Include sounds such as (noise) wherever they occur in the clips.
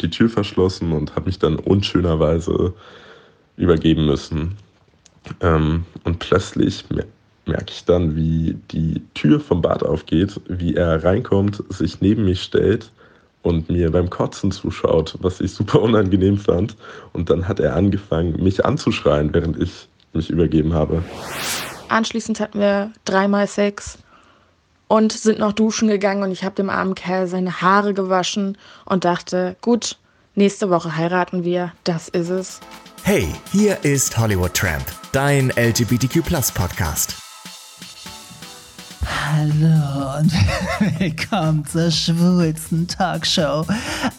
die Tür verschlossen und habe mich dann unschönerweise übergeben müssen. Ähm, und plötzlich merke ich dann, wie die Tür vom Bad aufgeht, wie er reinkommt, sich neben mich stellt und mir beim Kotzen zuschaut, was ich super unangenehm fand. Und dann hat er angefangen, mich anzuschreien, während ich mich übergeben habe. Anschließend hatten wir dreimal Sex und sind noch duschen gegangen und ich habe dem armen Kerl seine Haare gewaschen und dachte, gut, nächste Woche heiraten wir, das ist es. Hey, hier ist Hollywood Tramp, dein LGBTQ Podcast. Hallo und (laughs) willkommen zur schwulsten Talkshow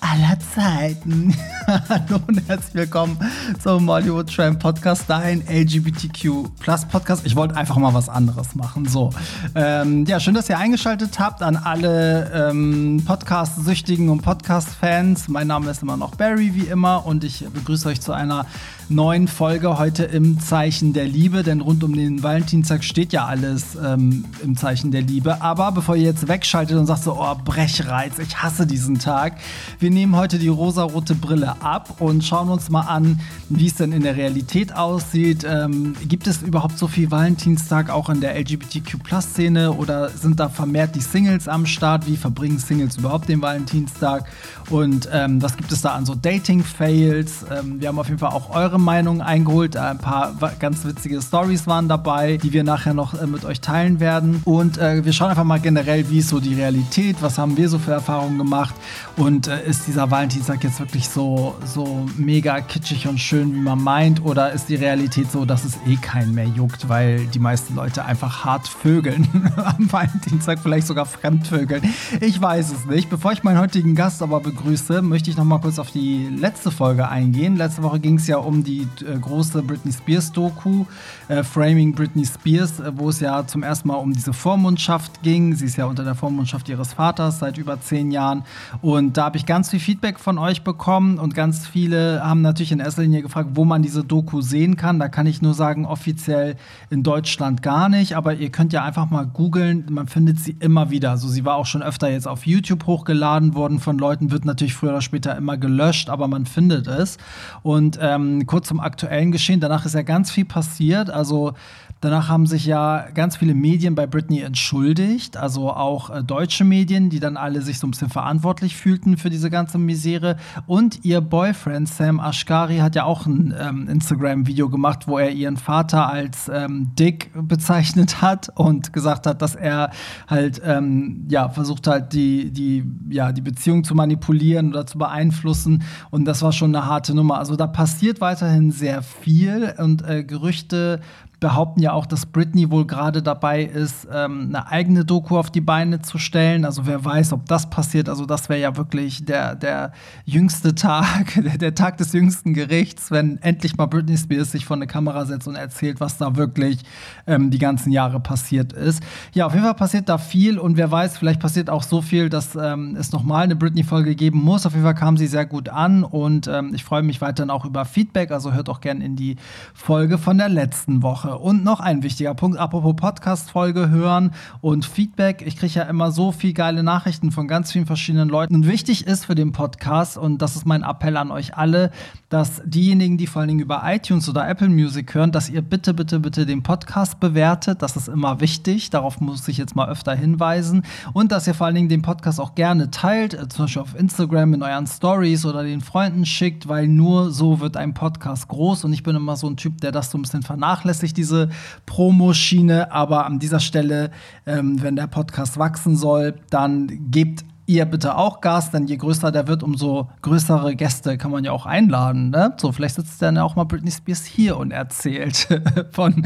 aller Zeiten. (laughs) Hallo und herzlich willkommen zum Hollywood Tramp Podcast, dein LGBTQ Plus Podcast. Ich wollte einfach mal was anderes machen. So, ähm, ja, schön, dass ihr eingeschaltet habt an alle ähm, Podcast-Süchtigen und Podcast-Fans. Mein Name ist immer noch Barry, wie immer, und ich begrüße euch zu einer neuen Folge heute im Zeichen der Liebe, denn rund um den Valentinstag steht ja alles ähm, im Zeichen der Liebe. Aber bevor ihr jetzt wegschaltet und sagt so, oh, Brechreiz, ich hasse diesen Tag, wir nehmen heute die rosarote Brille ab und schauen uns mal an, wie es denn in der Realität aussieht. Ähm, gibt es überhaupt so viel Valentinstag auch in der LGBTQ-Plus-Szene oder sind da vermehrt die Singles am Start? Wie verbringen Singles überhaupt den Valentinstag? Und ähm, was gibt es da an so Dating-Fails? Ähm, wir haben auf jeden Fall auch eure Meinungen eingeholt. Ein paar ganz witzige Stories waren dabei, die wir nachher noch äh, mit euch teilen werden. Und äh, wir schauen einfach mal generell, wie ist so die Realität, was haben wir so für Erfahrungen gemacht und äh, ist dieser Valentinstag jetzt wirklich so, so mega kitschig und schön, wie man meint? Oder ist die Realität so, dass es eh keinen mehr juckt, weil die meisten Leute einfach hart vögeln (laughs) am Valentinstag, vielleicht sogar fremdvögeln? Ich weiß es nicht. Bevor ich meinen heutigen Gast aber begrüße, möchte ich noch mal kurz auf die letzte Folge eingehen. Letzte Woche ging es ja um die die äh, große Britney Spears Doku, äh, Framing Britney Spears, äh, wo es ja zum ersten Mal um diese Vormundschaft ging. Sie ist ja unter der Vormundschaft ihres Vaters seit über zehn Jahren. Und da habe ich ganz viel Feedback von euch bekommen und ganz viele haben natürlich in erster Linie gefragt, wo man diese Doku sehen kann. Da kann ich nur sagen, offiziell in Deutschland gar nicht, aber ihr könnt ja einfach mal googeln. Man findet sie immer wieder. Also sie war auch schon öfter jetzt auf YouTube hochgeladen worden von Leuten, wird natürlich früher oder später immer gelöscht, aber man findet es. Und ähm, kurz zum aktuellen Geschehen. Danach ist ja ganz viel passiert. Also Danach haben sich ja ganz viele Medien bei Britney entschuldigt, also auch äh, deutsche Medien, die dann alle sich so ein bisschen verantwortlich fühlten für diese ganze Misere. Und ihr Boyfriend Sam Ashkari hat ja auch ein ähm, Instagram-Video gemacht, wo er ihren Vater als ähm, Dick bezeichnet hat und gesagt hat, dass er halt ähm, ja versucht halt die die ja die Beziehung zu manipulieren oder zu beeinflussen. Und das war schon eine harte Nummer. Also da passiert weiterhin sehr viel und äh, Gerüchte behaupten ja auch, dass Britney wohl gerade dabei ist, ähm, eine eigene Doku auf die Beine zu stellen. Also wer weiß, ob das passiert. Also das wäre ja wirklich der, der jüngste Tag, (laughs) der, Tag des jüngsten Gerichts, wenn endlich mal Britney Spears sich vor eine Kamera setzt und erzählt, was da wirklich ähm, die ganzen Jahre passiert ist. Ja, auf jeden Fall passiert da viel und wer weiß, vielleicht passiert auch so viel, dass ähm, es nochmal eine Britney-Folge geben muss. Auf jeden Fall kam sie sehr gut an und ähm, ich freue mich weiterhin auch über Feedback. Also hört auch gerne in die Folge von der letzten Woche. Und noch ein wichtiger Punkt, apropos Podcast-Folge hören und Feedback. Ich kriege ja immer so viel geile Nachrichten von ganz vielen verschiedenen Leuten. Und wichtig ist für den Podcast, und das ist mein Appell an euch alle, dass diejenigen, die vor allen Dingen über iTunes oder Apple Music hören, dass ihr bitte, bitte, bitte den Podcast bewertet. Das ist immer wichtig. Darauf muss ich jetzt mal öfter hinweisen. Und dass ihr vor allen Dingen den Podcast auch gerne teilt, äh, zum Beispiel auf Instagram in euren Stories oder den Freunden schickt, weil nur so wird ein Podcast groß. Und ich bin immer so ein Typ, der das so ein bisschen vernachlässigt, diese Promoschiene. Aber an dieser Stelle, ähm, wenn der Podcast wachsen soll, dann gebt ihr bitte auch Gas, denn je größer der wird, umso größere Gäste kann man ja auch einladen. Ne? So, vielleicht sitzt dann auch mal Britney Spears hier und erzählt (laughs) von,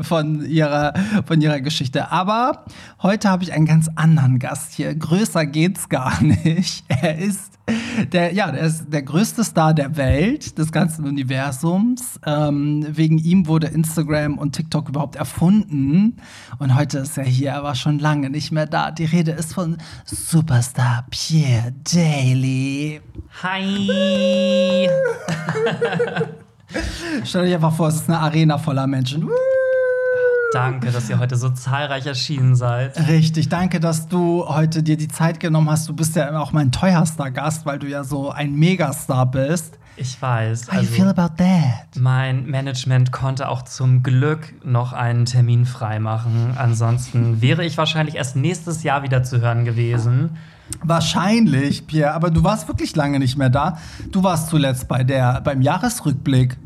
von, ihrer, von ihrer Geschichte. Aber heute habe ich einen ganz anderen Gast hier. Größer geht's gar nicht. (laughs) Er ist der, ja, der ist der größte Star der Welt, des ganzen Universums. Ähm, wegen ihm wurde Instagram und TikTok überhaupt erfunden. Und heute ist er hier, er war schon lange nicht mehr da. Die Rede ist von Superstar Pierre Daly. Hi! Stell euch einfach vor, es ist eine Arena voller Menschen. Danke, dass ihr heute so zahlreich erschienen seid. Richtig, danke, dass du heute dir die Zeit genommen hast. Du bist ja auch mein teuerster Gast, weil du ja so ein Megastar bist. Ich weiß. How you feel Also, about that? mein Management konnte auch zum Glück noch einen Termin freimachen. Ansonsten (laughs) wäre ich wahrscheinlich erst nächstes Jahr wieder zu hören gewesen. Wahrscheinlich, Pierre, aber du warst wirklich lange nicht mehr da. Du warst zuletzt bei der, beim Jahresrückblick.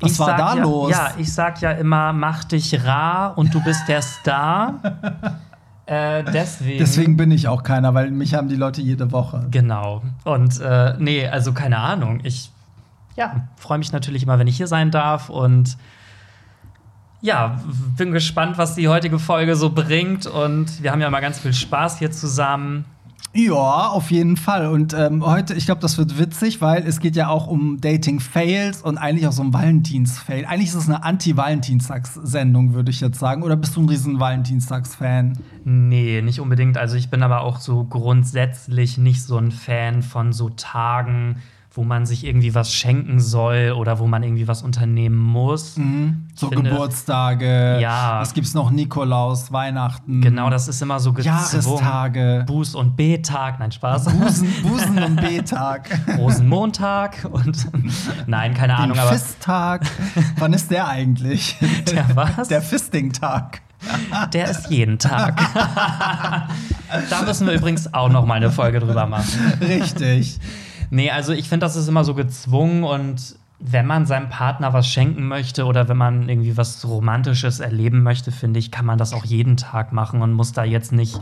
Was Ich war da ja, los? Ja, ich sag ja immer, mach dich rar und du bist der Star. (laughs) äh, deswegen. Deswegen bin ich auch keiner, weil mich haben die Leute jede Woche. Genau. Und äh, nee, also keine Ahnung. Ich ja, freue mich natürlich immer, wenn ich hier sein darf und ja, bin gespannt, was die heutige Folge so bringt. Und wir haben ja immer ganz viel Spaß hier zusammen. Ja, auf jeden Fall. Und ähm, heute, ich glaube, das wird witzig, weil es geht ja auch um Dating-Fails und eigentlich auch so um Valentins-Fail. Eigentlich ist es eine Anti-Valentinstags-Sendung, würde ich jetzt sagen. Oder bist du ein riesen Valentinstags-Fan? Nee, nicht unbedingt. Also ich bin aber auch so grundsätzlich nicht so ein Fan von so Tagen, wo man sich irgendwie was schenken soll oder wo man irgendwie was unternehmen muss. So finde- Geburtstage. Ja. Was gibt's noch? Nikolaus, Weihnachten. Genau, das ist immer so gezwungen. Jahrestage. Buß- und B-Tag, nein, Spaß. Busen, (laughs) Busen und B-Tag. Rosenmontag und (laughs) nein, keine Den Ahnung, aber Fisttag. Wann ist der eigentlich? (laughs) Der was? Der Fisting-Tag. der ist jeden Tag. da müssen wir übrigens auch noch mal eine Folge drüber machen. Richtig. Nee, also ich finde, das ist immer so gezwungen und wenn man seinem Partner was schenken möchte oder wenn man irgendwie was Romantisches erleben möchte, finde ich, kann man das auch jeden Tag machen und muss da jetzt nicht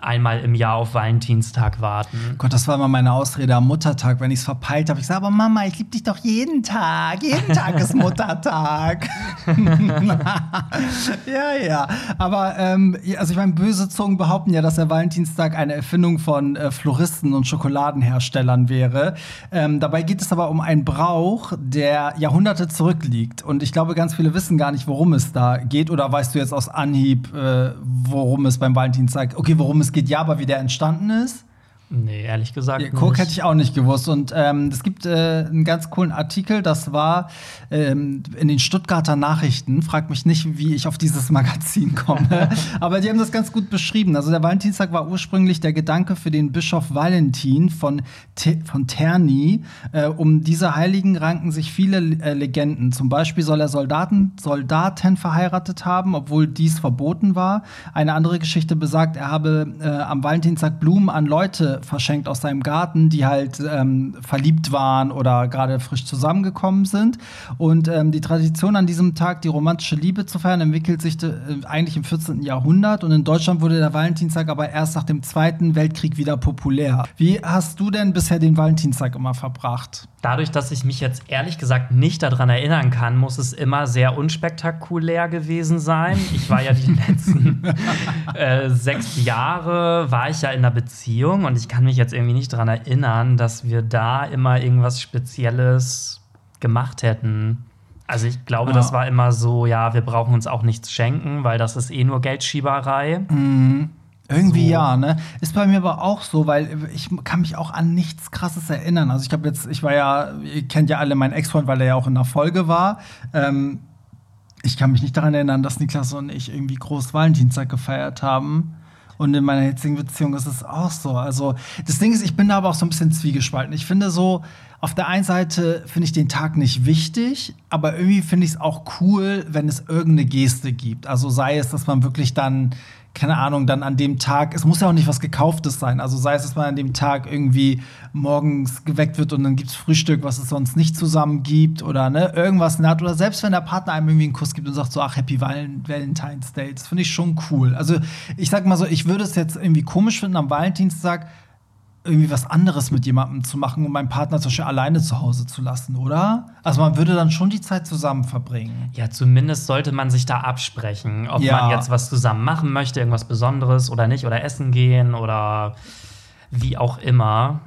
einmal im Jahr auf Valentinstag warten. Gott, das war immer meine Ausrede am Muttertag, wenn ich es verpeilt habe. Ich sage, aber Mama, ich liebe dich doch jeden Tag. Jeden Tag ist (laughs) Muttertag. (laughs) ja, ja. Aber ähm, also ich meine, böse Zungen behaupten ja, dass der Valentinstag eine Erfindung von äh, Floristen und Schokoladenherstellern wäre. Ähm, dabei geht es aber um einen Brauch, der Jahrhunderte zurückliegt. Und ich glaube, ganz viele wissen gar nicht, worum es da geht. Oder weißt du jetzt aus Anhieb, äh, worum es beim Valentinstag, okay, worum es geht, ja, aber wie der entstanden ist? Nee, ehrlich gesagt. Ja, nicht. hätte ich auch nicht gewusst. Und ähm, es gibt äh, einen ganz coolen Artikel, das war ähm, in den Stuttgarter Nachrichten. Frag mich nicht, wie ich auf dieses (laughs) Magazin komme. (laughs) Aber die haben das ganz gut beschrieben. Also der Valentinstag war ursprünglich der Gedanke für den Bischof Valentin von, Te von Terni. Äh, um diese Heiligen ranken sich viele äh, Legenden. Zum Beispiel soll er Soldaten, Soldaten verheiratet haben, obwohl dies verboten war. Eine andere Geschichte besagt, er habe äh, am Valentinstag Blumen an Leute verschenkt aus seinem Garten, die halt ähm, verliebt waren oder gerade frisch zusammengekommen sind. Und ähm, die Tradition an diesem Tag, die romantische Liebe zu feiern, entwickelt sich äh, eigentlich im 14. Jahrhundert. Und in Deutschland wurde der Valentinstag aber erst nach dem Zweiten Weltkrieg wieder populär. Wie hast du denn bisher den Valentinstag immer verbracht? Dadurch, dass ich mich jetzt ehrlich gesagt nicht daran erinnern kann, muss es immer sehr unspektakulär gewesen sein. Ich war ja die (laughs) letzten äh, sechs Jahre, war ich ja in einer Beziehung und ich kann mich jetzt irgendwie nicht daran erinnern, dass wir da immer irgendwas Spezielles gemacht hätten. Also ich glaube, Ja. das war immer so, ja, wir brauchen uns auch nichts schenken, weil das ist eh nur Geldschieberei. Irgendwie So. ja, ne? Ist bei mir aber auch so, weil ich kann mich auch an nichts krasses erinnern. Also ich habe jetzt, ich war ja, ihr kennt ja alle meinen Ex-Freund, weil er ja auch in der Folge war. Ähm, ich kann mich nicht daran erinnern, dass Niklas und ich irgendwie groß Valentinstag gefeiert haben. Und in meiner jetzigen Beziehung ist es auch so. Also das Ding ist, ich bin da aber auch so ein bisschen zwiegespalten. Ich finde so, auf der einen Seite finde ich den Tag nicht wichtig, aber irgendwie finde ich es auch cool, wenn es irgendeine Geste gibt. Also sei es, dass man wirklich dann keine Ahnung, dann an dem Tag, es muss ja auch nicht was Gekauftes sein. Also sei es, dass man an dem Tag irgendwie morgens geweckt wird und dann gibt's Frühstück, was es sonst nicht zusammen gibt oder ne, irgendwas in der Art. Oder selbst wenn der Partner einem irgendwie einen Kuss gibt und sagt so, ach, Happy Valen Valentine's Day, das finde ich schon cool. Also ich sag mal so, ich würde es jetzt irgendwie komisch finden, am Valentinstag irgendwie was anderes mit jemandem zu machen und meinen Partner zum Beispiel alleine zu Hause zu lassen, oder? Also man würde dann schon die Zeit zusammen verbringen. Ja, zumindest sollte man sich da absprechen, ob Ja. man jetzt was zusammen machen möchte, irgendwas Besonderes oder nicht, oder essen gehen oder wie auch immer.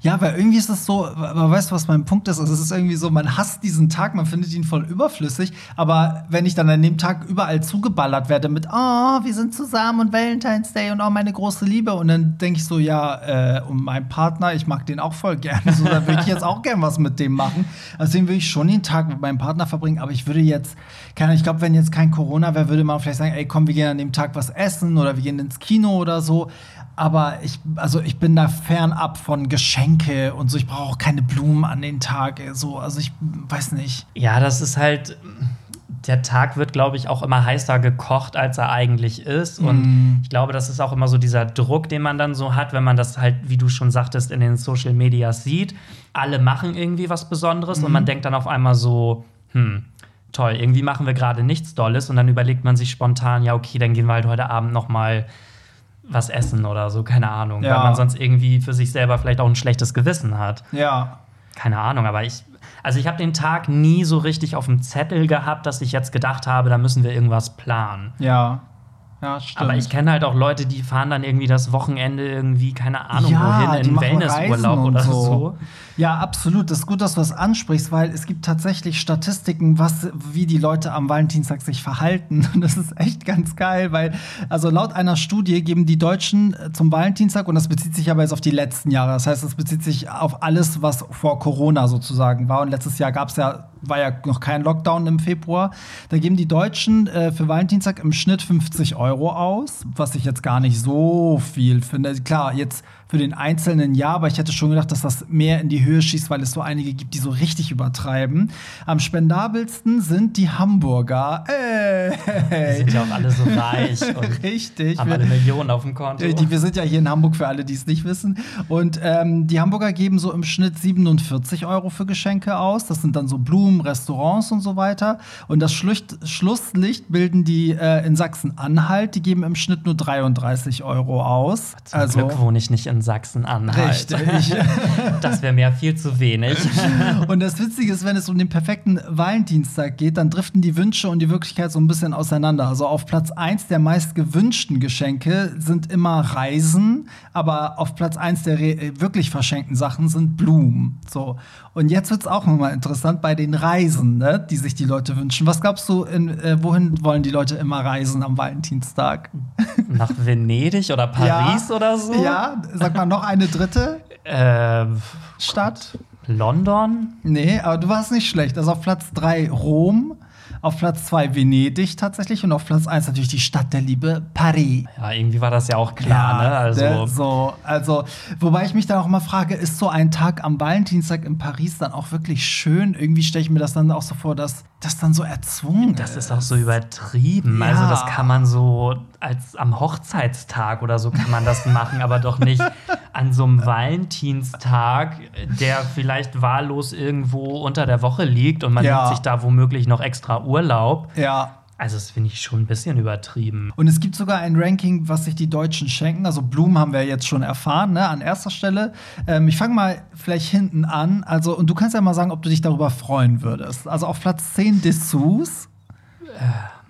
Ja, weil irgendwie ist es so, weißt du, was mein Punkt ist? Also es ist irgendwie so, man hasst diesen Tag, man findet ihn voll überflüssig, aber wenn ich dann an dem Tag überall zugeballert werde mit, oh, wir sind zusammen und Valentine's Day und auch meine große Liebe und dann denke ich so, ja, äh, um meinen Partner, ich mag den auch voll gerne, so, da würde ich jetzt auch gern was mit dem machen. Deswegen würde ich schon den Tag mit meinem Partner verbringen, aber ich würde jetzt, keine ich glaube, wenn jetzt kein Corona wäre, würde man vielleicht sagen, ey, komm, wir gehen an dem Tag was essen oder wir gehen ins Kino oder so. Aber ich, also ich bin da fernab von Geschenke und so. Ich brauche auch keine Blumen an den Tag. So, also ich weiß nicht. Ja, das ist halt. Der Tag wird, glaube ich, auch immer heißer gekocht, als er eigentlich ist. Und Mm. ich glaube, das ist auch immer so dieser Druck, den man dann so hat, wenn man das halt, wie du schon sagtest, in den Social Medias sieht. Alle machen irgendwie was Besonderes und man denkt dann auf einmal so, hm, toll, irgendwie machen wir gerade nichts Dolles. Und dann überlegt man sich spontan, ja, okay, dann gehen wir halt heute Abend noch mal was essen oder so, keine Ahnung. Ja. Weil man sonst irgendwie für sich selber vielleicht auch ein schlechtes Gewissen hat. Ja. Keine Ahnung, aber ich. Also ich habe den Tag nie so richtig auf dem Zettel gehabt, dass ich jetzt gedacht habe, da müssen wir irgendwas planen. Ja. Ja, stimmt. Aber ich kenne halt auch Leute, die fahren dann irgendwie das Wochenende irgendwie, keine Ahnung, Ja, wohin, in Wellnessurlaub oder so. so. Ja, absolut. Das ist gut, dass du das ansprichst, weil es gibt tatsächlich Statistiken, was, wie die Leute am Valentinstag sich verhalten. Und das ist echt ganz geil, weil, also laut einer Studie geben die Deutschen äh, zum Valentinstag, und das bezieht sich aber jetzt auf die letzten Jahre, das heißt, das bezieht sich auf alles, was vor Corona sozusagen war. Und letztes Jahr gab es ja, war ja noch kein Lockdown im Februar. Da geben die Deutschen äh, für Valentinstag im Schnitt 50 Euro aus, was ich jetzt gar nicht so viel finde. Klar, jetzt für den einzelnen ja, aber ich hätte schon gedacht, dass das mehr in die Höhe schießt, weil es so einige gibt, die so richtig übertreiben. Am spendabelsten sind die Hamburger. Die Ey. sind ja auch alle so reich (laughs) und Richtig. haben Wir- alle Millionen auf dem Konto. äh, Die, wir sind ja hier in Hamburg für alle, die es nicht wissen. Und ähm, die Hamburger geben so im Schnitt 47 Euro für Geschenke aus. Das sind dann so Blumen, Restaurants und so weiter. Und das Schlucht, Schlusslicht bilden die äh, in Sachsen-Anhalt. Die geben im Schnitt nur 33 Euro aus. Zum Glück wohne ich nicht in Sachsen-Anhalt. Richtig. (laughs) Das wäre mir viel zu wenig. (laughs) Und das Witzige ist, wenn es um den perfekten Valentinstag geht, dann driften die Wünsche und die Wirklichkeit so ein bisschen auseinander. Also auf Platz 1 der meist gewünschten Geschenke sind immer Reisen, aber auf Platz 1 der äh, wirklich verschenkten Sachen sind Blumen. So. Und jetzt wird es auch nochmal interessant bei den Reisen, ne, die sich die Leute wünschen. Was glaubst du, in, äh, wohin wollen die Leute immer reisen am Valentinstag? Nach Venedig oder Paris Ja. oder so? Ja, sag mal noch eine dritte Äh, Stadt. London? Nee, aber du warst nicht schlecht. Also auf Platz 3 Rom, auf Platz 2 Venedig tatsächlich und auf Platz 1 natürlich die Stadt der Liebe, Paris. Ja, irgendwie war das ja auch klar, ne? Also, der- so, also, wobei ich mich dann auch mal frage, ist so ein Tag am Valentinstag in Paris dann auch wirklich schön? Irgendwie stelle ich mir das dann auch so vor, dass das dann so erzwungen das ist auch so übertrieben. Ja. Also, das kann man so als am Hochzeitstag oder so kann man das (laughs) machen, aber doch nicht an so einem Valentinstag, der vielleicht wahllos irgendwo unter der Woche liegt und man Ja. nimmt sich da womöglich noch extra Urlaub. Ja. Also, das finde ich schon ein bisschen übertrieben. Und es gibt sogar ein Ranking, was sich die Deutschen schenken. Also Blumen haben wir jetzt schon erfahren, ne, an erster Stelle. Ähm, ich fange mal vielleicht hinten an. Also, und du kannst ja mal sagen, ob du dich darüber freuen würdest. Also auf Platz 10 Dessous.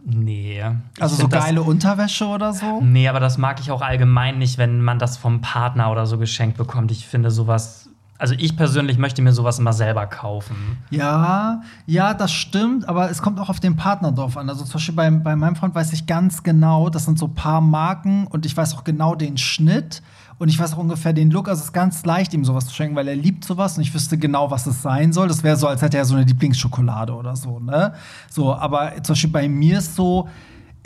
Nee. Also so find das- geile Unterwäsche oder so. Nee, aber das mag ich auch allgemein nicht, wenn man das vom Partner oder so geschenkt bekommt. Ich finde sowas. Also ich persönlich möchte mir sowas immer selber kaufen. Ja, ja, das stimmt, aber es kommt auch auf den Partner drauf an. Also zum Beispiel bei, bei meinem Freund weiß ich ganz genau, das sind so ein paar Marken und ich weiß auch genau den Schnitt und ich weiß auch ungefähr den Look. Also es ist ganz leicht, ihm sowas zu schenken, weil er liebt sowas und ich wüsste genau, was es sein soll. Das wäre so, als hätte er so eine Lieblingsschokolade oder so, ne? So, aber zum Beispiel bei mir ist so,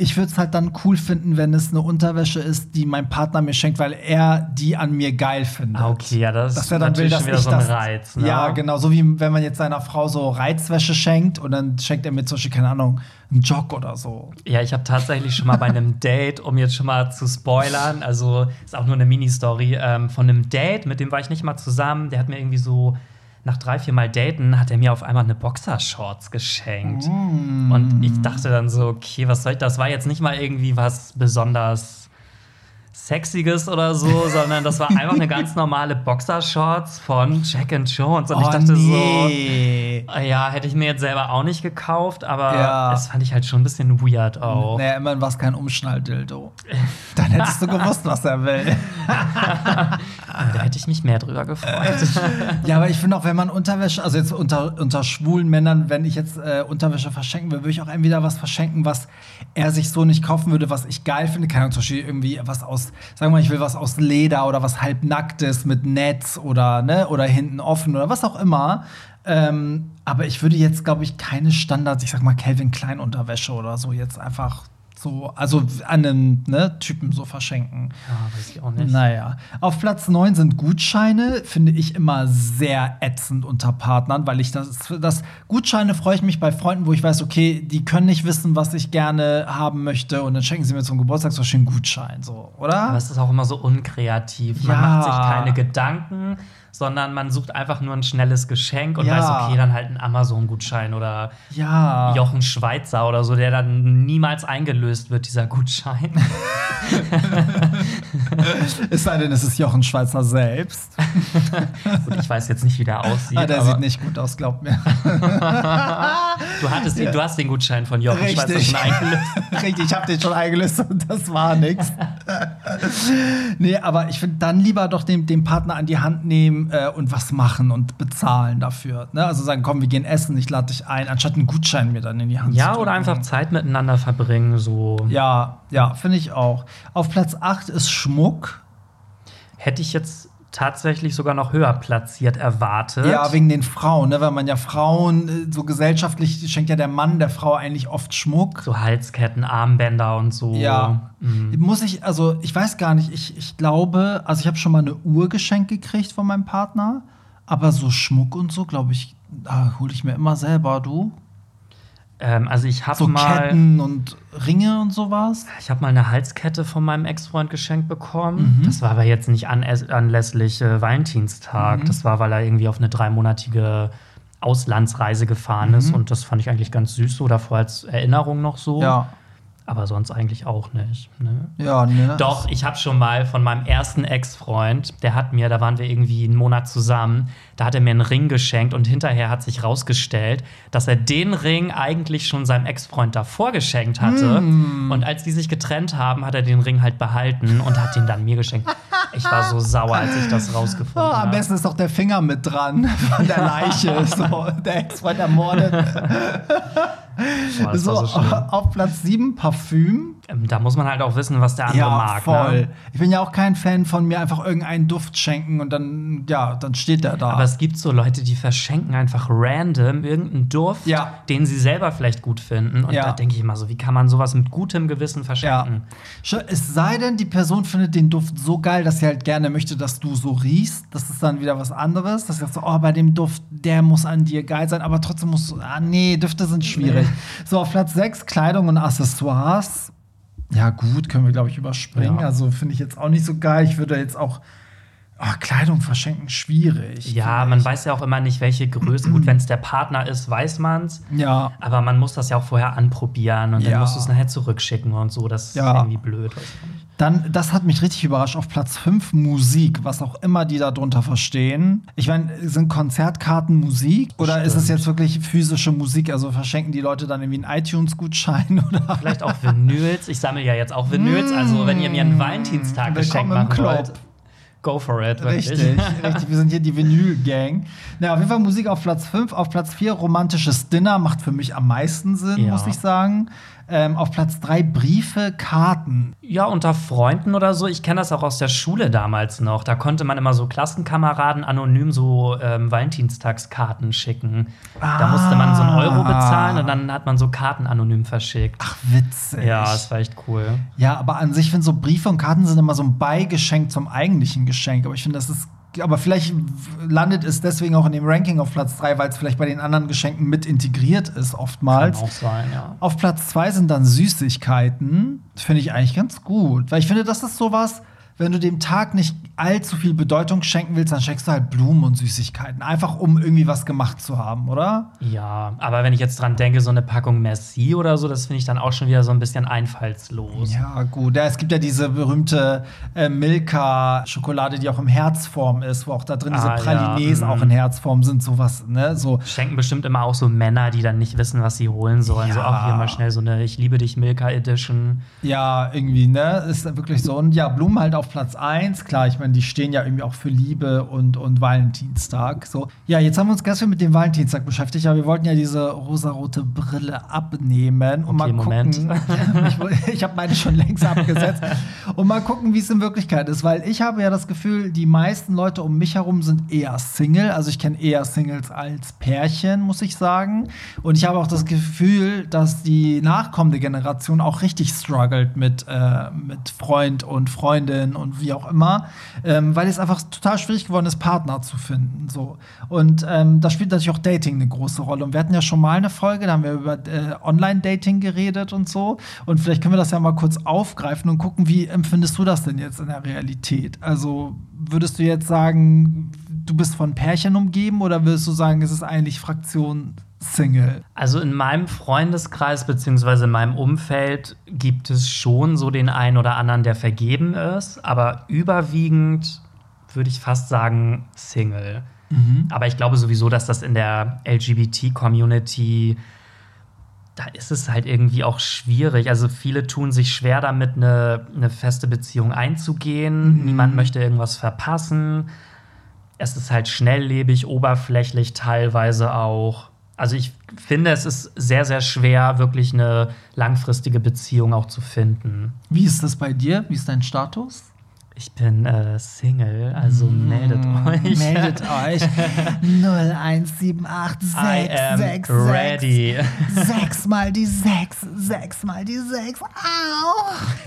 ich würde es halt dann cool finden, wenn es eine Unterwäsche ist, die mein Partner mir schenkt, weil er die an mir geil findet. Ah, okay, ja, das ist will, natürlich dass schon wieder so ein das, Reiz. Ne? Ja, genau. So wie wenn man jetzt seiner Frau so Reizwäsche schenkt und dann schenkt er mir zum Beispiel, keine Ahnung, einen Jog oder so. Ja, ich habe tatsächlich schon mal bei einem (laughs) Date, um jetzt schon mal zu spoilern, also ist auch nur eine Mini-Story, ähm, von einem Date, mit dem war ich nicht mal zusammen, der hat mir irgendwie so nach drei, vier Mal Daten, hat er mir auf einmal eine Boxershorts geschenkt. Mm. Und ich dachte dann so, okay, was soll ich, das war jetzt nicht mal irgendwie was besonders Sexiges oder so, (laughs) sondern das war einfach eine ganz normale Boxershorts von Jack and Jones. Und ich Oh, dachte nee. so, ja, hätte ich mir jetzt selber auch nicht gekauft, aber Ja. das fand ich halt schon ein bisschen weird auch. Naja, immerhin war es kein Umschnalldildo. (laughs) Dann hättest du gewusst, was er will. (laughs) Da hätte ich mich mehr drüber gefreut. Ja, aber ich finde auch, wenn man Unterwäsche, also jetzt unter, unter schwulen Männern, wenn ich jetzt äh, Unterwäsche verschenken will, würde ich auch entweder was verschenken, was er sich so nicht kaufen würde, was ich geil finde. Keine Ahnung, zum Beispiel irgendwie was aus, sagen wir mal, ich will was aus Leder oder was halbnacktes mit Netz oder, ne, oder hinten offen oder was auch immer. Ähm, aber ich würde jetzt, glaube ich, keine Standards, ich sag mal, Calvin Klein Unterwäsche oder so jetzt einfach so, also an einen ne, Typen so verschenken. Ja, weiß ich auch nicht. Naja. Auf Platz 9 sind Gutscheine, finde ich immer sehr ätzend unter Partnern, weil ich das, das Gutscheine freue ich mich bei Freunden, wo ich weiß, okay, die können nicht wissen, was ich gerne haben möchte und dann schenken sie mir zum Geburtstag so schön Gutschein, so, oder? Aber es ist auch immer so unkreativ. Man Ja. macht sich keine Gedanken, sondern man sucht einfach nur ein schnelles Geschenk und Ja. weiß, okay, dann halt einen Amazon-Gutschein oder ja. Jochen Schweizer oder so, der dann niemals eingelöst wird, dieser Gutschein. (laughs) Es sei denn, es ist Jochen Schweizer selbst. (laughs) Gut, ich weiß jetzt nicht, wie der aussieht. Ah, der sieht nicht gut aus, glaubt mir. (laughs) du, hattest den, du hast den Gutschein von Jochen Schweizer Richtig. schon eingelöst. Richtig, ich habe den schon eingelöst und das war nix. (laughs) nee, aber ich finde dann lieber doch den, den Partner an die Hand nehmen äh, und was machen und bezahlen dafür. Ne? Also sagen, komm, wir gehen essen, ich lade dich ein, anstatt einen Gutschein mir dann in die Hand zu Ja, oder einfach Zeit miteinander verbringen, so. Ja, ja, finde ich auch. Auf Platz 8 ist Schmuck. Hätte ich jetzt tatsächlich sogar noch höher platziert erwartet. Ja, wegen den Frauen, ne? weil man ja Frauen, äh, so gesellschaftlich schenkt ja der Mann der Frau eigentlich oft Schmuck. so Halsketten, Armbänder und so. Ja. Mhm. Muss ich, also ich weiß gar nicht, ich, ich glaube, also ich habe schon mal eine Uhr geschenkt gekriegt von meinem Partner, aber so Schmuck und so, glaube ich, da hole ich mir immer selber, du. Ähm, also ich habe So mal, Ketten und Ringe und sowas. ich habe mal eine Halskette von meinem Ex-Freund geschenkt bekommen. Mhm. Das war aber jetzt nicht anäs- anlässlich äh, Valentinstag. Mhm. Das war, weil er irgendwie auf eine dreimonatige Auslandsreise gefahren ist und das fand ich eigentlich ganz süß so davor als Erinnerung noch so. Mhm. Ja. Aber sonst eigentlich auch nicht. Ne? Ja, ne? Doch, ich habe schon mal von meinem ersten Ex-Freund, der hat mir, da waren wir irgendwie einen Monat zusammen, da hat er mir einen Ring geschenkt und hinterher hat sich rausgestellt, dass er den Ring eigentlich schon seinem Ex-Freund davor geschenkt hatte. Mm. Und als die sich getrennt haben, hat er den Ring halt behalten und hat den dann mir geschenkt. Ich war so sauer, als ich das Oh, rausgefunden am habe. besten ist doch der Finger mit dran von der Leiche. (laughs) so, der Ex-Freund ermordet. Boah, so, so auf Platz 7 Parfüm. Ähm, Da muss man halt auch wissen, was der andere Ja, mag. voll. Ne? Ich bin ja auch kein Fan von mir einfach irgendeinen Duft schenken und dann, ja, dann steht der da. Aber es gibt so Leute, die verschenken einfach random irgendeinen Duft, Ja. den sie selber vielleicht gut finden. Und Ja. da denke ich immer so, wie kann man sowas mit gutem Gewissen ja. verschenken? Sch- Es sei denn, die Person findet den Duft so geil, dass sie halt gerne möchte, dass du so riechst. Das ist dann wieder was anderes. Dass sie sagt so, oh, bei dem Duft, der muss an dir geil sein, aber trotzdem musst du, ah, nee, Düfte sind schwierig. So, auf Platz 6, Kleidung und Accessoires. Ja, gut, können wir, glaube ich, überspringen. Ja. Also finde ich jetzt auch nicht so geil. Ich würde jetzt auch, oh, Kleidung verschenken, schwierig. Ja, man weiß ja auch immer nicht, welche Größe. Gut, wenn es der Partner ist, weiß man's. Ja. Aber man muss das ja auch vorher anprobieren und Ja. dann musst du es nachher zurückschicken und so. Das ist Ja. irgendwie blöd. Dann, das hat mich richtig überrascht, auf Platz 5 Musik, was auch immer die da drunter verstehen. Ich meine, sind Konzertkarten Musik oder ist es Stimmt. jetzt wirklich physische Musik? Also verschenken die Leute dann irgendwie einen iTunes-Gutschein (laughs) oder? Vielleicht auch Vinyls. Ich sammle ja jetzt auch Vinyls. Also, wenn ihr mir einen Valentinstag geschenkt machen Club. wollt, go for it. Wirklich. Richtig, (laughs) richtig. Wir sind hier die Vinyl-Gang. Na, auf jeden Fall Musik auf Platz 5. Auf Platz 4 romantisches Dinner macht für mich am meisten Sinn, Ja. muss ich sagen. Ähm, auf Platz 3 Briefe, Karten. Ja, unter Freunden oder so. Ich kenne das auch aus der Schule damals noch. Da konnte man immer so Klassenkameraden anonym so ähm, Valentinstagskarten schicken. Da musste man so einen Euro bezahlen und dann hat man so Karten anonym verschickt. Ach, witzig. ja, das war echt cool. Ja, aber an sich finde so Briefe und Karten sind immer so ein Beigeschenk zum eigentlichen Geschenk. Aber ich finde, das ist. Aber vielleicht landet es deswegen auch in dem Ranking auf Platz 3, weil es vielleicht bei den anderen Geschenken mit integriert ist, Kann oftmals. auch sein, ja. Auf Platz 2 sind dann Süßigkeiten. Finde ich eigentlich ganz gut. Weil ich finde, das ist sowas, wenn du dem Tag nicht allzu viel Bedeutung schenken willst, dann schenkst du halt Blumen und Süßigkeiten. Einfach um irgendwie was gemacht zu haben, oder? Ja, aber wenn ich jetzt dran denke, so eine Packung Merci oder so, das finde ich dann auch schon wieder so ein bisschen einfallslos. Ja, gut. Ja, es gibt ja diese berühmte äh, Milka-Schokolade, die auch im Herzform ist, wo auch da drin diese Ah, ja, Pralines mhm. auch in Herzform sind, sowas, ne? So. Schenken bestimmt immer auch so Männer, die dann nicht wissen, was sie holen sollen. So Ja. auch hier mal schnell so eine Ich liebe dich Milka Edition. Ja, irgendwie, ne? Ist wirklich so. Und ja, Blumen halt auf auf Platz 1. Klar, ich meine, die stehen ja irgendwie auch für Liebe und, und Valentinstag. So. Ja, jetzt haben wir uns ganz viel mit dem Valentinstag beschäftigt, aber wir wollten ja diese rosarote Brille abnehmen und Okay, mal Moment. gucken. (laughs) ich ich habe meine schon längst abgesetzt. Und mal gucken, wie es in Wirklichkeit ist. Weil ich habe ja das Gefühl, die meisten Leute um mich herum sind eher Single. Also ich kenne eher Singles als Pärchen, muss ich sagen. Und ich habe auch das Gefühl, dass die nachkommende Generation auch richtig struggelt mit, äh, mit Freund und Freundin und wie auch immer. Ähm, weil es einfach total schwierig geworden ist, Partner zu finden. So. Und ähm, da spielt natürlich auch Dating eine große Rolle. Und wir hatten ja schon mal eine Folge, da haben wir über äh, Online-Dating geredet und so. Und vielleicht können wir das ja mal kurz aufgreifen und gucken, wie empfindest du das denn jetzt in der Realität? Also würdest du jetzt sagen, du bist von Pärchen umgeben oder würdest du sagen, es ist eigentlich Fraktion Single? Also in meinem Freundeskreis beziehungsweise in meinem Umfeld gibt es schon so den einen oder anderen, der vergeben ist, aber überwiegend würde ich fast sagen Single. Aber ich glaube sowieso, dass das in der LGBT-Community, da ist es halt irgendwie auch schwierig. Also viele tun sich schwer damit, eine, eine feste Beziehung einzugehen. Niemand möchte irgendwas verpassen. Es ist halt schnelllebig, oberflächlich teilweise auch. Also ich finde, es ist sehr, sehr schwer, wirklich eine langfristige Beziehung auch zu finden. Wie ist das bei dir? Wie ist dein Status? Ich bin äh, Single, also meldet euch. Mm, Meldet euch. 01786 (laughs) I am ready. Sechs mal die sechs, sechs mal die sechs. Au!